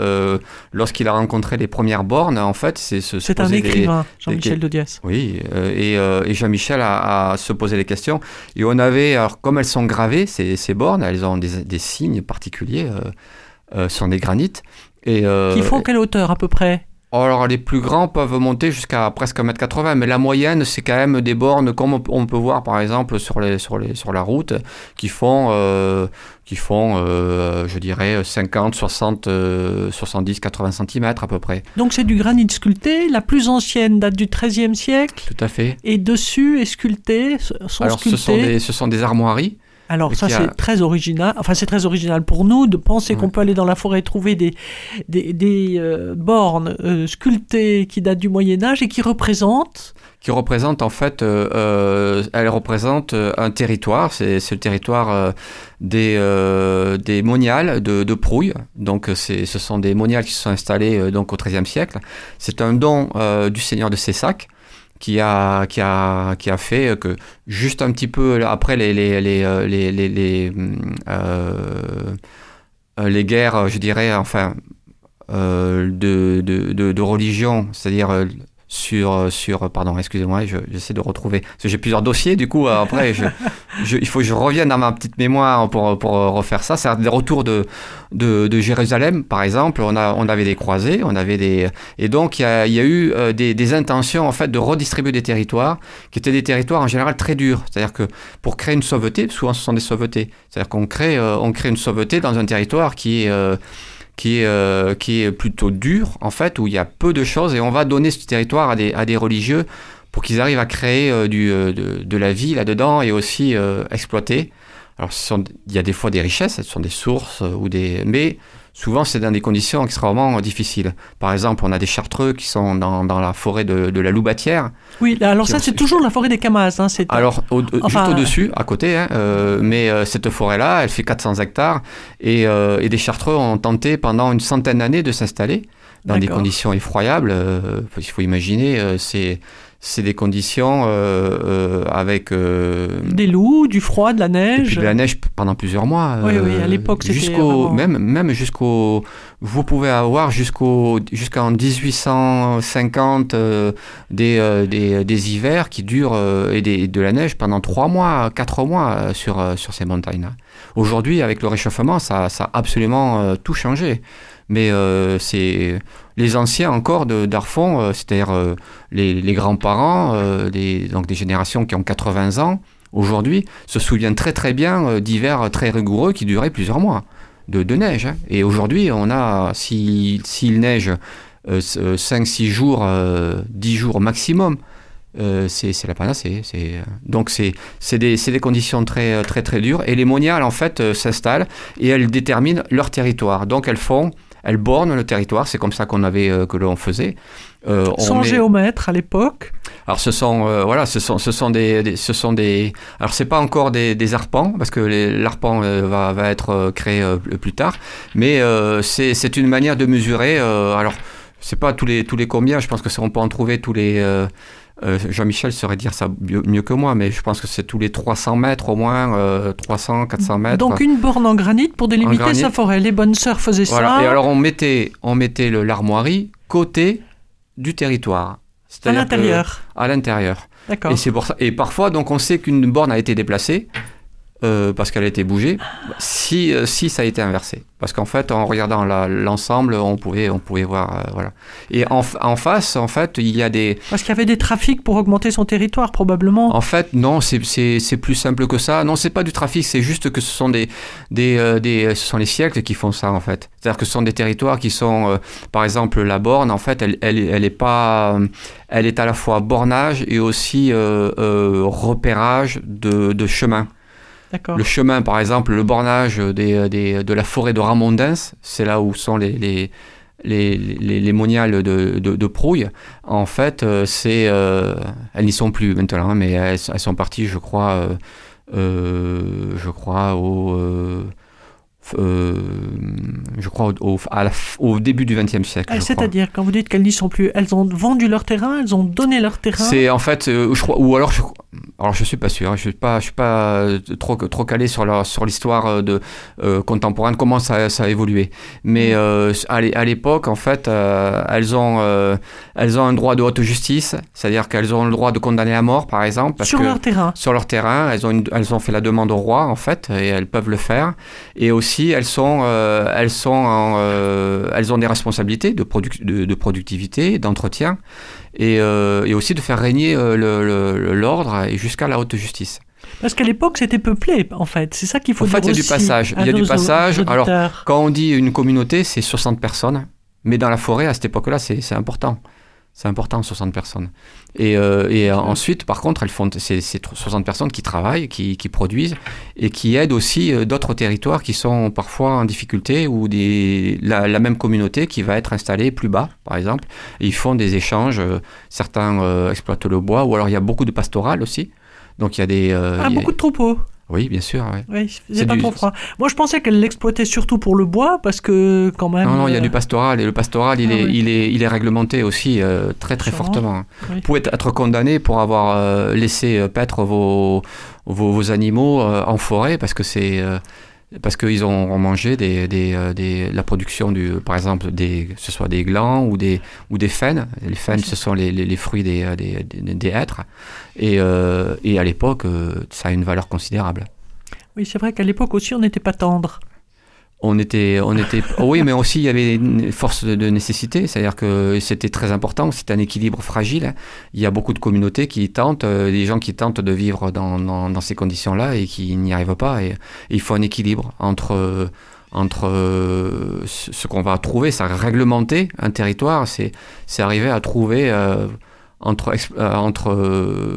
C: euh, lorsqu'il a rencontré les premières bornes, en fait, c'est se
B: C'est un écrivain, Jean-Michel Dodiès.
C: Oui, euh, et, euh, et Jean-Michel a, a se posé des questions. Et on avait, alors comme elles sont gravées, ces, ces bornes, elles ont des, des signes particuliers, euh, euh, sont des granites. Et, euh,
B: Qui font quelle hauteur à peu près?
C: Alors les plus grands peuvent monter jusqu'à presque 1m80, mais la moyenne c'est quand même des bornes comme on- peut voir par exemple sur, les, sur, les, sur la route qui font, euh, qui font euh, je dirais 50, 60, euh, 70, 80 cm à peu près.
B: Donc c'est du granit sculpté. La plus ancienne date du XIIIe siècle.
C: Tout à fait.
B: Et dessus est sculpté, sont
C: Alors ce sont, des, ce sont des armoiries.
B: Alors ça
C: a-
B: c'est très original. Enfin c'est très original pour nous de penser
C: Ouais.
B: qu'on peut aller dans la forêt et trouver des des, des, euh, bornes euh, sculptées qui datent du Moyen Âge et qui représentent.
C: qui représente en fait, euh, euh, elle représente euh, un territoire, c'est c'est le territoire euh, des, euh, des moniales de, de Prouille. Donc euh, c'est- ce sont des moniales qui se sont installées euh, donc au XIIIe siècle. C'est un don euh, du seigneur de Cessac qui a, qui a, qui a fait que juste un petit peu après les, les, les, euh, les, les, euh, euh, les guerres, je dirais, enfin, de, de, de, religion, c'est-à-dire sur, sur, pardon, excusez-moi, je- j'essaie de retrouver, parce que j'ai plusieurs dossiers, du coup, euh, après, je, je- il faut que je revienne à ma petite mémoire pour, pour refaire ça. C'est des retours de, de, de Jérusalem, par exemple, on, a, on avait des croisés, on avait des... Et donc, il y a, il y a eu euh, des, des intentions, en fait, de redistribuer des territoires, qui étaient des territoires, en général, très durs. C'est-à-dire que pour créer une sauveté, souvent, ce sont des sauvetés. C'est-à-dire qu'on crée, euh, on crée une sauveté dans un territoire qui est... euh, qui est, euh, qui est plutôt dur, en fait, où il y a peu de choses, et on va donner ce territoire à des, religieux pour qu'ils arrivent à créer euh, euh, de, la vie là-dedans et aussi exploiter. Alors, il y a des fois des richesses, ce sont des sources, ou des, mais souvent c'est dans des conditions extrêmement difficiles. Par exemple, on a des chartreux qui sont dans, dans la forêt de, de la Loubatière,
B: Oui, alors ça
C: ont-
B: c'est toujours la forêt des Camas. Hein, c'est
C: alors, au-
B: Enfin,
C: juste au-dessus, à côté, hein, euh, mais euh, cette forêt-là, elle fait 400 hectares et, euh, et des chartreux ont tenté pendant une centaine d'années de s'installer dans des conditions effroyables. euh, il faut imaginer, euh, c'est c'est des conditions euh, euh, avec euh,
B: des loups, du froid, de la
C: et
B: neige.
C: puis de la neige pendant plusieurs mois.
B: Oui, oui, à l'époque, c'était
C: jusqu'au
B: vraiment-
C: même même jusqu'au vous pouvez avoir jusqu'au jusqu'en 1850 euh, des, des des hivers qui durent et des, de la neige pendant trois mois, quatre mois sur sur ces montagnes. Aujourd'hui, avec le réchauffement, ça ça a absolument tout changé. Mais euh, c'est les anciens encore de d'Arfon, euh, c'est-à-dire euh, les, grands-parents, donc des générations qui ont 80 ans, aujourd'hui se souviennent très très bien d'hivers très rigoureux qui duraient plusieurs mois de, neige. hein. Et aujourd'hui, on a, s'il s'il neige 5-6 jours, euh, 10 jours maximum, c'est la panacée. Donc c'est des, des conditions très, très très dures. Et les moniales, en fait, s'installent et elles déterminent leur territoire. Donc elles font, elles bornent le territoire. C'est comme ça qu'on avait, euh, que l'on faisait. Euh, on
B: Sans géomètre à l'époque.
C: alors ce sont euh, voilà ce sont ce sont des, des- ce sont des alors c'est pas encore des, des arpents parce que l'arpent euh, va, va être créé plus tard mais c'est une manière de mesurer alors c'est pas tous les tous les combien je pense que on peut en trouver tous les euh, euh, Jean-Michel saurait dire ça mieux, que moi mais je pense que c'est tous les 300 mètres au moins euh, 300 400 mètres
B: Donc une borne en granit pour délimiter
C: granit.
B: sa forêt. Les bonnes sœurs faisaient
C: voilà
B: ça.
C: et alors on mettait on mettait l'armoirie côté du territoire
B: à l'intérieur.
C: à l'intérieur
B: D'accord.
C: et c'est pour ça. Et parfois, donc, on sait qu'une borne a été déplacée euh, parce qu'elle a été bougée. Si, euh, si ça a été inversé, parce qu'en fait, en regardant l'ensemble, on pouvait, on pouvait voir, euh, voilà. Et en, face, en fait, il y a des.
B: Parce qu'il y avait des trafics pour augmenter son territoire, probablement.
C: En fait, non, c'est- plus simple que ça. Non, c'est pas du trafic, c'est juste que ce sont des, des, euh, des, ce sont les siècles qui font ça en fait. C'est-à-dire que ce sont des territoires qui sont, par exemple, la borne. En fait, elle, elle, elle est pas, elle est à la fois bornage et aussi repérage de, de chemin. Le chemin, par exemple, le bornage des, des- de la forêt de Ramondens, c'est là où sont les, les, les, les, les moniales de, de, Prouille. En fait, euh, c'est, euh, elles n'y sont plus maintenant, hein, mais elles, sont parties, je crois, euh, je crois au, euh, je crois au, au- à la f- au début du XXe siècle.
B: Eh. C'est-à-dire, quand vous dites qu'elles n'y sont plus, elles ont vendu leur terrain, elles ont donné leur terrain.
C: C'est en fait, euh, je crois, ou alors je, alors je suis pas sûr, hein, je suis pas, je suis pas euh, trop trop calé sur la, sur l'histoire euh, de contemporaine, comment ça, ça a évolué. Mais euh, à l'é- à l'époque, en fait, elles ont elles ont un droit de haute justice, c'est-à-dire qu'elles ont le droit de condamner à mort, par exemple, parce
B: sur
C: que
B: leur terrain.
C: sur leur terrain, elles ont, une- elles ont fait la demande au roi en fait, et elles peuvent le faire. Et aussi, elles sont, euh, elles sont, en, euh, elles ont des responsabilités de, produc- de, de productivité, d'entretien, et, euh, et aussi de faire régner l'ordre et jusqu'à la haute justice.
B: Parce qu'à l'époque, c'était peuplé, en fait. C'est ça qu'il faut
C: En fait,
B: dire
C: il y a du passage. Il y a du passage. Alors. Quand on dit une communauté, c'est 60 personnes, mais dans la forêt à cette époque-là, c'est important. C'est important, 60 personnes. Et, euh, et euh, ensuite, par contre, elles font, c'est c'est 60 personnes qui travaillent, qui, qui produisent et qui aident aussi euh, d'autres territoires qui sont parfois en difficulté ou des, la, la même communauté qui va être installée plus bas, par exemple. Et ils font des échanges. certains euh, exploitent le bois ou alors il y a beaucoup de pastoral aussi. Donc il y a des. euh,
B: Ah,
C: il y a-
B: beaucoup de troupeaux.
C: Oui, bien sûr. ouais.
B: Oui,
C: C'est
B: pas
C: du-
B: trop froid. Moi, je pensais qu'elle l'exploitait surtout pour le bois, parce que quand même.
C: Non, non, il y a
B: euh,
C: du pastoral et le pastoral, il,
B: Ah
C: est,
B: oui.
C: il, est, il est réglementé aussi euh, très très fortement.
B: Oui.
C: Vous pouvez être condamné pour avoir euh, laissé paître vos, vos, vos animaux euh, en forêt parce que c'est parce qu'ils ont mangé des, des, euh, des- la production du, par exemple, des, que ce soit des glands ou des, ou des faines. Les faines, ce sont les, les, les fruits des, euh, des, des, des hêtres. Et, euh, et à l'époque, ça a une valeur considérable.
B: Oui, c'est vrai qu'à l'époque aussi, on n'était pas tendre.
C: On était, on était, oh oui, mais aussi il y avait une force de, nécessité, c'est-à-dire que c'était très important, c'est un équilibre fragile. Il y a beaucoup de communautés qui tentent, euh, des gens qui tentent de vivre dans, dans, dans ces conditions-là et qui n'y arrivent pas. Et, il faut un équilibre entre, euh, entre euh, ce qu'on va trouver, ça réglementer un territoire, c'est, c'est arriver à trouver euh, entre, euh, entre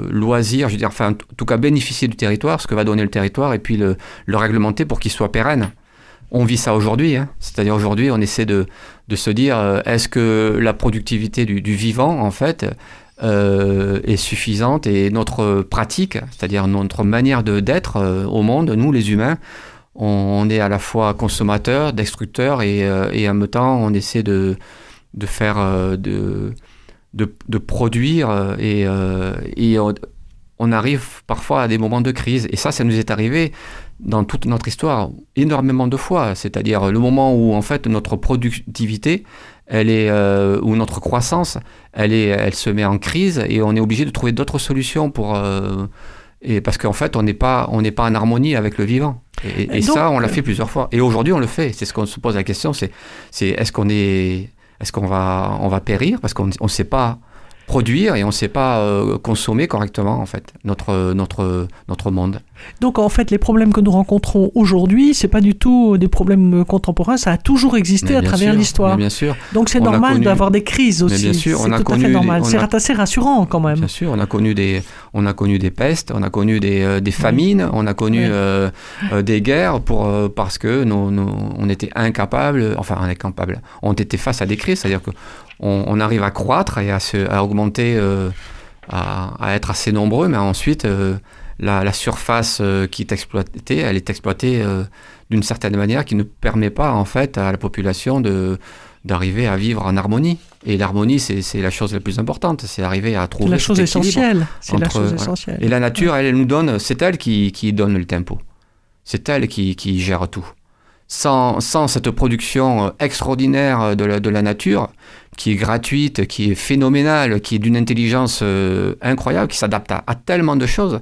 C: loisirs, je veux dire, enfin, en tout cas bénéficier du territoire, ce que va donner le territoire, et puis le, le réglementer pour qu'il soit pérenne. On vit ça aujourd'hui, hein. c'est-à-dire aujourd'hui on essaie de, de se dire euh, est-ce que la productivité du, du vivant en fait euh, est suffisante et notre pratique, c'est-à-dire notre manière d'être euh, au monde, nous les humains, on, est à la fois consommateur, destructeur et, et en même temps on essaie de, de faire de, de, produire et, et on arrive parfois à des moments de crise et ça ça nous est arrivé dans toute notre histoire énormément de fois, c'est-à-dire le moment où en fait notre productivité, elle est euh, ou notre croissance, elle est, elle se met en crise et on est obligé de trouver d'autres solutions pour euh, et parce qu'en fait on n'est pas on n'est pas en harmonie avec le vivant. Et, et
B: Donc,
C: ça on l'a
B: euh,
C: fait plusieurs fois. Et aujourd'hui on le fait. C'est ce qu'on se pose la question, c'est c'est est-ce qu'on est est-ce qu'on va on va périr? Parce qu'on ne sait pas produire et on ne sait pas euh, consommer correctement en fait notre notre notre monde.
B: Donc en fait, les problèmes que nous rencontrons aujourd'hui, c'est pas du tout des problèmes contemporains, ça a toujours existé à travers l'histoire.
C: Bien sûr,
B: Donc c'est normal
C: connu-
B: d'avoir des crises aussi.
C: bien sûr, on a
B: tout à fait normal. C'est
C: a-
B: assez rassurant quand même.
C: bien sûr, on a connu des on a connu des pestes, on a connu des, euh, des famines, on a connu euh, euh, des guerres pour parce que nos- nos- on était incapables, enfin incapables, on était face à des crises, c'est-à-dire que on, on arrive à croître et à, se, à augmenter, à, à être assez nombreux, mais ensuite la, la surface euh, qui est exploitée, elle est exploitée euh, d'une certaine manière qui ne permet pas en fait à la population de d'arriver à vivre en harmonie. Et l'harmonie, c'est la chose la plus importante, c'est arriver à trouver
B: la chose essentielle. C'est la chose
C: voilà.
B: essentielle.
C: Et la nature, elle, elle nous donne, c'est elle qui, qui donne le tempo. C'est elle qui, qui gère tout. Sans, sans cette production euh, extraordinaire de la, de la nature, qui est gratuite, qui est phénoménale, qui est d'une intelligence euh, incroyable, qui s'adapte à, à tellement de choses,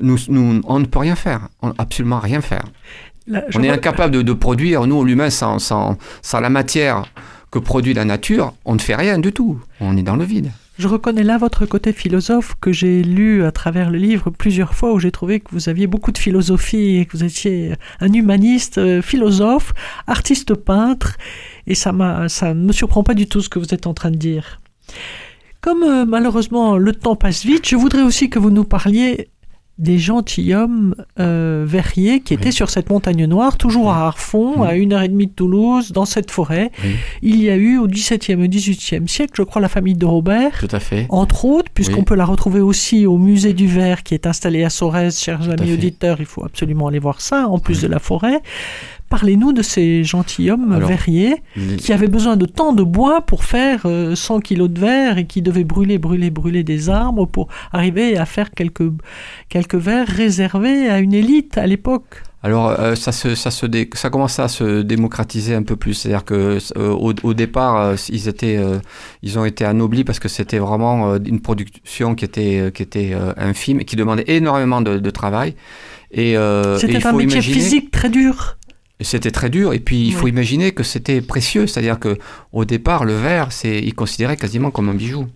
C: nous, nous, on ne peut rien faire. On, absolument rien faire.
B: Là,
C: On est incapable de, de produire, nous, l'humain, sans, sans, sans la matière que produit la nature, on ne fait rien du tout. On est dans le vide.
B: Je reconnais là votre côté philosophe que j'ai lu à travers le livre plusieurs fois où j'ai trouvé que vous aviez beaucoup de philosophie et que vous étiez un humaniste, euh, philosophe, artiste peintre et ça ça ne me surprend pas du tout ce que vous êtes en train de dire. Comme euh, malheureusement le temps passe vite, je voudrais aussi que vous nous parliez des gentilshommes euh, verriers qui étaient
C: Oui.
B: sur cette montagne noire, toujours à Arfon,
C: Oui.
B: à une heure et demie de Toulouse, dans cette forêt. Il y a eu au XVIIe et XVIIIe siècle, je crois, la famille de Robert,
C: Tout à fait.
B: entre autres, puisqu'on peut la retrouver aussi au musée du verre qui est installé à Sorèze, chers
C: à
B: amis auditeurs, il faut absolument aller voir ça, en plus de la forêt. Parlez-nous de ces gentilshommes
C: Alors,
B: verriers qui avaient besoin de tant de bois pour faire euh, 100 kilos de verre et qui devaient brûler, brûler, brûler des arbres pour arriver à faire quelques, quelques verres réservés à une élite à l'époque.
C: Alors, euh, ça, se, ça, se dé- ça commençait à se démocratiser un peu plus. C'est-à-dire que euh, au, au départ, euh, ils, étaient, euh, ils ont été anoblis parce que c'était vraiment euh, une production qui était, euh, qui était euh, infime et qui demandait énormément de, de travail. Et, euh,
B: C'était un métier
C: imaginer-
B: physique très dur.
C: C'était très dur. Et puis, il faut imaginer que c'était précieux. C'est-à-dire que au départ, le verre, c'est, ils considéraient quasiment comme un bijou.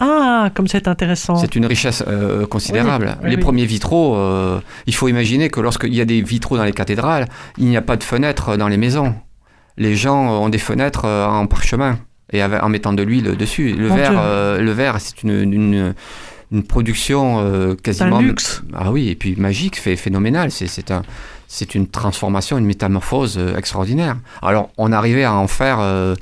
B: Ah, comme c'est intéressant.
C: C'est une richesse euh, considérable.
B: Oui, oui,
C: les
B: oui.
C: premiers vitraux, euh, il faut imaginer que lorsqu'il y a des vitraux dans les cathédrales, il n'y a pas de fenêtres dans les maisons. Les gens euh, ont des fenêtres euh, en parchemin et avec- en mettant de l'huile dessus. Le
B: Mon
C: verre, euh, le verre, c'est une, une, une production euh, quasiment
B: un luxe.
C: ah oui, et puis magique, phénoménal. C'est, un, c'est une transformation, une métamorphose euh, extraordinaire. Alors, on arrivait à en faire, euh,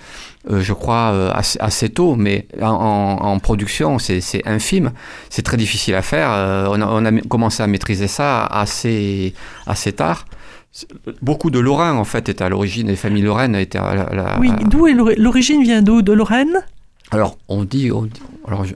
C: euh, je crois, euh, assez, assez tôt, mais en, production, c'est, infime. C'est très difficile à faire. On, a, on a commencé à maîtriser ça assez, assez tard. Beaucoup de Lorrains, en fait, étaient à l'origine, les familles lorraines étaient à la...
B: Oui, d'où est l'ori- l'origine vient d'où? De Lorraine?
C: Alors, on dit, alors je,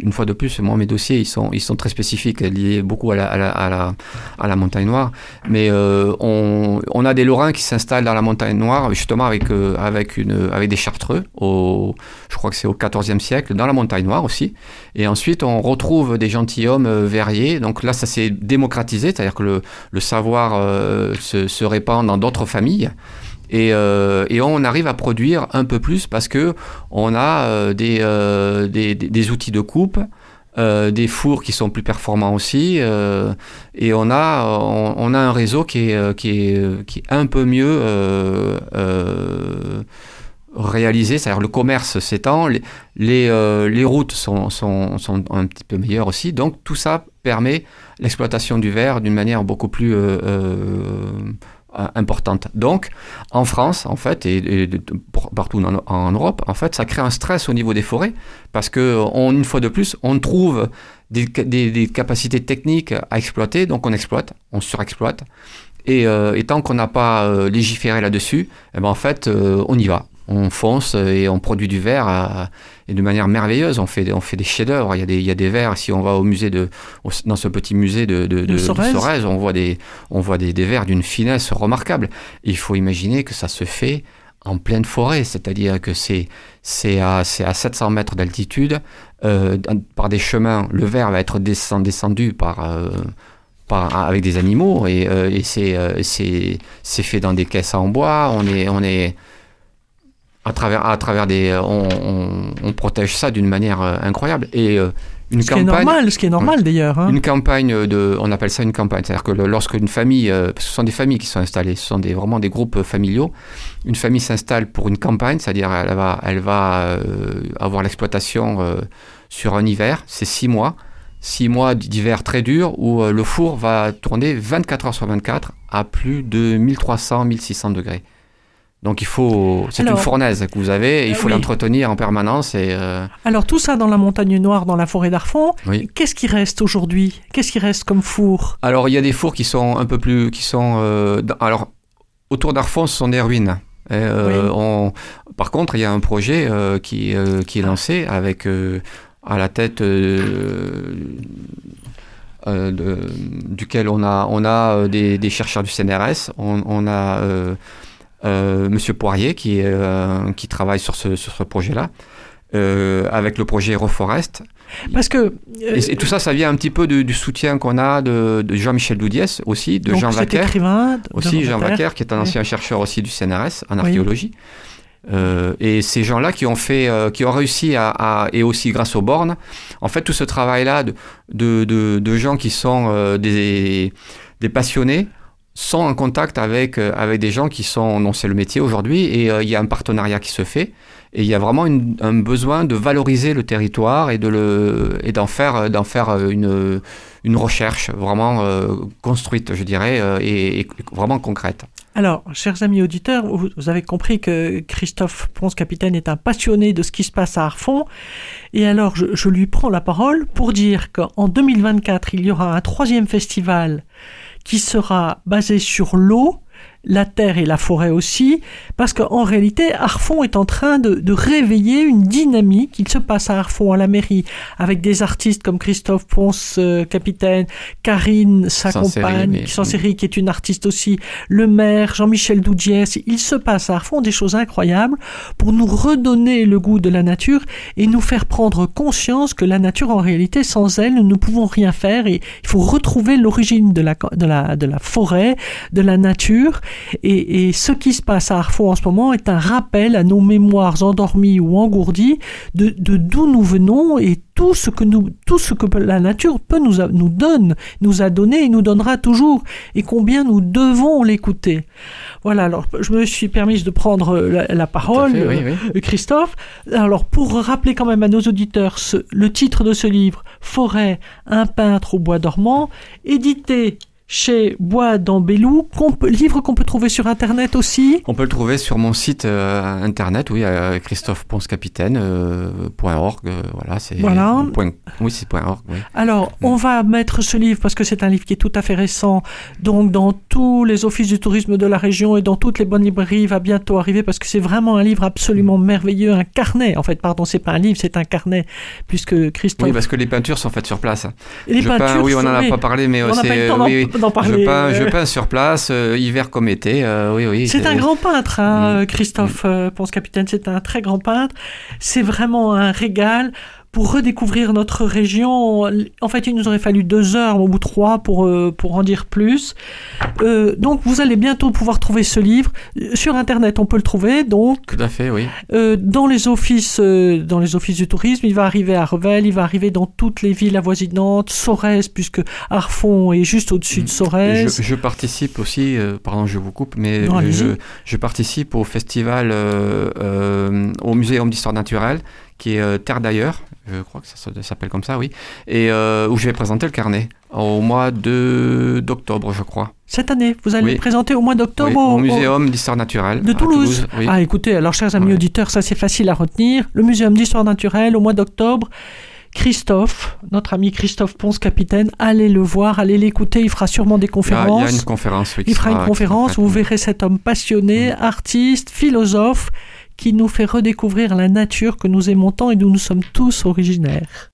C: une fois de plus, moi, mes dossiers, ils sont, ils sont très spécifiques, liés beaucoup à la, à la, à la, montagne noire. Mais euh, on, on a des Lorrains qui s'installent dans la montagne noire, justement avec, euh, avec, une, avec des Chartreux, au, je crois que c'est au XIVe siècle, dans la montagne noire aussi. Et ensuite, on retrouve des gentilshommes euh, verriers. Donc là, ça s'est démocratisé, c'est-à-dire que le, le savoir se répand dans d'autres familles. Et, euh, et on arrive à produire un peu plus parce que on a euh, des, euh, des, des- outils de coupe, des fours qui sont plus performants aussi, et on a, on, a un réseau qui est, qui est, qui est un peu mieux réalisé, c'est-à-dire le commerce s'étend, les, les, les routes sont, sont, sont un petit peu meilleures aussi, donc tout ça permet l'exploitation du verre d'une manière beaucoup plus importante. Donc, en France, en fait, et, partout en, Europe, en fait, ça crée un stress au niveau des forêts parce que, une fois de plus, on trouve des, ca- des- des capacités techniques à exploiter, donc on exploite, on surexploite. Et, euh, et tant qu'on n'a pas euh, légiféré là-dessus, eh ben, en fait, euh, on y va. On fonce et on produit du verre et de manière merveilleuse. On fait, des- on fait des chefs-d'œuvre. Il y a des, il y a des verres. Si on va au musée de, au- dans ce petit musée de, de, de- de
B: Sorèze.
C: Sorèze, on voit des, on voit des, des verres d'une finesse remarquable. Il faut imaginer que ça se fait en pleine forêt, c'est-à-dire que c'est c'est à, c'est à 700 mètres d'altitude, euh, par des chemins, le verre va être descend- descendu par, euh, par, avec des animaux et, euh, et c'est euh, c'est c'est fait dans des caisses en bois. On est on est à travers, à travers des, on, on- on protège ça d'une manière euh, incroyable. Et euh, une
B: Ce qui est
C: campagne,
B: normal, ce qui est normal d'ailleurs. hein.
C: une campagne de, on appelle ça une campagne, c'est-à-dire que lorsque une famille, euh, ce sont des familles qui sont installées, ce sont des, vraiment des groupes euh, familiaux, une famille s'installe pour une campagne, c'est-à-dire elle va, elle va euh, avoir l'exploitation euh, sur un hiver, c'est six mois, six mois d'hiver très dur où euh, le four va tourner 24 heures sur 24 à plus de 1300-1600 degrés. Donc il faut, c'est une fournaise que vous avez, il
B: euh,
C: faut
B: oui.
C: l'entretenir en permanence et euh,
B: Alors tout ça dans la montagne noire, dans la forêt d'Arfon,
C: Oui.
B: qu'est-ce qui reste aujourd'hui? Qu'est-ce qui reste comme four?
C: Alors, il y a des fours qui sont un peu plus. qui sont. euh, alors, autour d'Arfon, ce sont des ruines. Et, euh,
B: Oui.
C: on- par contre, il y a un projet qui, qui est lancé avec à la tête euh, de- duquel on a, on a des, des chercheurs du CNRS. On, on a euh, Monsieur Poirier qui, euh, qui travaille sur ce, sur ce projet-là. euh, avec le projet Reforest.
B: Parce que... euh,
C: Et, et tout ça, ça vient un petit peu du, du soutien qu'on a de, de Jean-Michel Doudiès aussi, de
B: donc,
C: Jean Vaquer,
B: écrivain, de-
C: aussi Jean
B: Vaquer.
C: Qui est un
B: Oui.
C: ancien chercheur aussi du CNRS en
B: Oui.
C: archéologie. Euh, et ces gens-là qui ont fait, euh, qui ont réussi à, à- et aussi grâce aux bornes, en fait tout ce travail-là de, de, de- de gens qui sont euh, des, des passionnés sont en contact avec, euh, avec des gens qui sont, dont c'est le métier aujourd'hui, et euh, il y a un partenariat qui se fait, et il y a vraiment un besoin de valoriser le territoire et de le et d'en faire d'en faire euh, une une recherche vraiment euh, construite, je dirais, euh, et, vraiment concrète.
B: Alors, chers amis auditeurs, vous, avez compris que Christophe Ponce-Capitaine est un passionné de ce qui se passe à Arfon. Et alors, je, je lui prends la parole pour dire qu'en 2024, il y aura un troisième festival qui sera basé sur l'eau, la terre et la forêt aussi, parce qu'en réalité, Arfon est en train de, de réveiller une dynamique. Il se passe à Arfon, à la mairie, avec des artistes comme Christophe Ponce, euh, capitaine, Karine, sa compagne,
C: mais-
B: sans série, qui est une artiste aussi, le maire, Jean-Michel Doudiès. Il se passe à Arfon des choses incroyables pour nous redonner le goût de la nature et nous faire prendre conscience que la nature, en réalité, sans elle, nous ne pouvons rien faire et il faut retrouver l'origine de la, de, la, de la forêt, de la nature. Et, et ce qui se passe à Arfon en ce moment est un rappel à nos mémoires endormies ou engourdies de d'où nous venons et tout ce que nous tout ce que la nature peut nous a- nous donne nous a donné et nous donnera toujours et combien nous devons l'écouter. Voilà, alors je me suis permise de prendre la, la parole,
C: fait, oui, oui.
B: euh, Christophe. Alors pour rappeler quand même à nos auditeurs ce- le titre de ce livre, Forêt, un peintre au bois dormant, édité chez Bois peut- livre qu'on peut trouver sur Internet aussi.
C: On peut le trouver sur mon site euh, internet, oui, euh, christophe-ponce-capitaine.org, euh, voilà, c'est
B: Voilà.
C: point- oui, c'est .org, oui.
B: Alors,
C: Mm.
B: on va mettre ce livre parce que c'est un livre qui est tout à fait récent. Donc, dans tous les offices du tourisme de la région et dans toutes les bonnes librairies, il va bientôt arriver parce que c'est vraiment un livre absolument merveilleux, un carnet. En fait, pardon, c'est pas un livre, c'est un carnet, puisque Christophe.
C: Oui, parce que les peintures sont faites sur place.
B: les
C: je peins,
B: peintures.
C: oui, on n'en a pas parlé, mais euh, c'est
B: d'en- parler.
C: Je peins, je
B: euh.
C: peins sur place, euh, hiver comme été, euh, oui, oui.
B: C'est un grand peintre, hein,
C: Mm.
B: Christophe euh, Ponce-Capitaine. C'est un très grand peintre. C'est vraiment un régal pour redécouvrir notre région. En fait, il nous aurait fallu deux heures ou trois pour, euh, pour en dire plus. Euh, donc, vous allez bientôt pouvoir trouver ce livre. Euh, Sur Internet, on peut le trouver. Donc,
C: Tout à fait, oui.
B: euh, dans les offices, dans les offices du tourisme, il va arriver à Revel, il va arriver dans toutes les villes avoisinantes, Sorèze, puisque Arfon est juste au-dessus de
C: Je,
B: Sorèze.
C: je participe aussi, pardon, je vous coupe, mais
B: Non,
C: je, je participe au festival, au Muséum d'histoire naturelle, qui est euh, Terre d'ailleurs, je crois que ça, s'appelle comme ça, oui, et euh, où je vais présenter le carnet au mois d'octobre, je crois.
B: Cette année, vous allez
C: Oui.
B: le présenter au mois d'octobre
C: Oui,
B: au-
C: au Muséum d'histoire naturelle
B: de Toulouse.
C: oui.
B: Ah, écoutez, alors, chers amis
C: Ouais.
B: auditeurs, ça c'est facile à retenir. Le Muséum d'histoire naturelle au mois d'octobre. Christophe, notre ami Christophe Ponce, capitaine, allez le voir, allez l'écouter. Il fera sûrement des
C: Il y a-
B: conférences.
C: il y a une conférence, oui.
B: Il fera une conférence où vous verrez cet homme passionné,
C: Mm.
B: artiste, philosophe, qui nous fait redécouvrir la nature que nous aimons tant et d'où nous sommes tous originaires.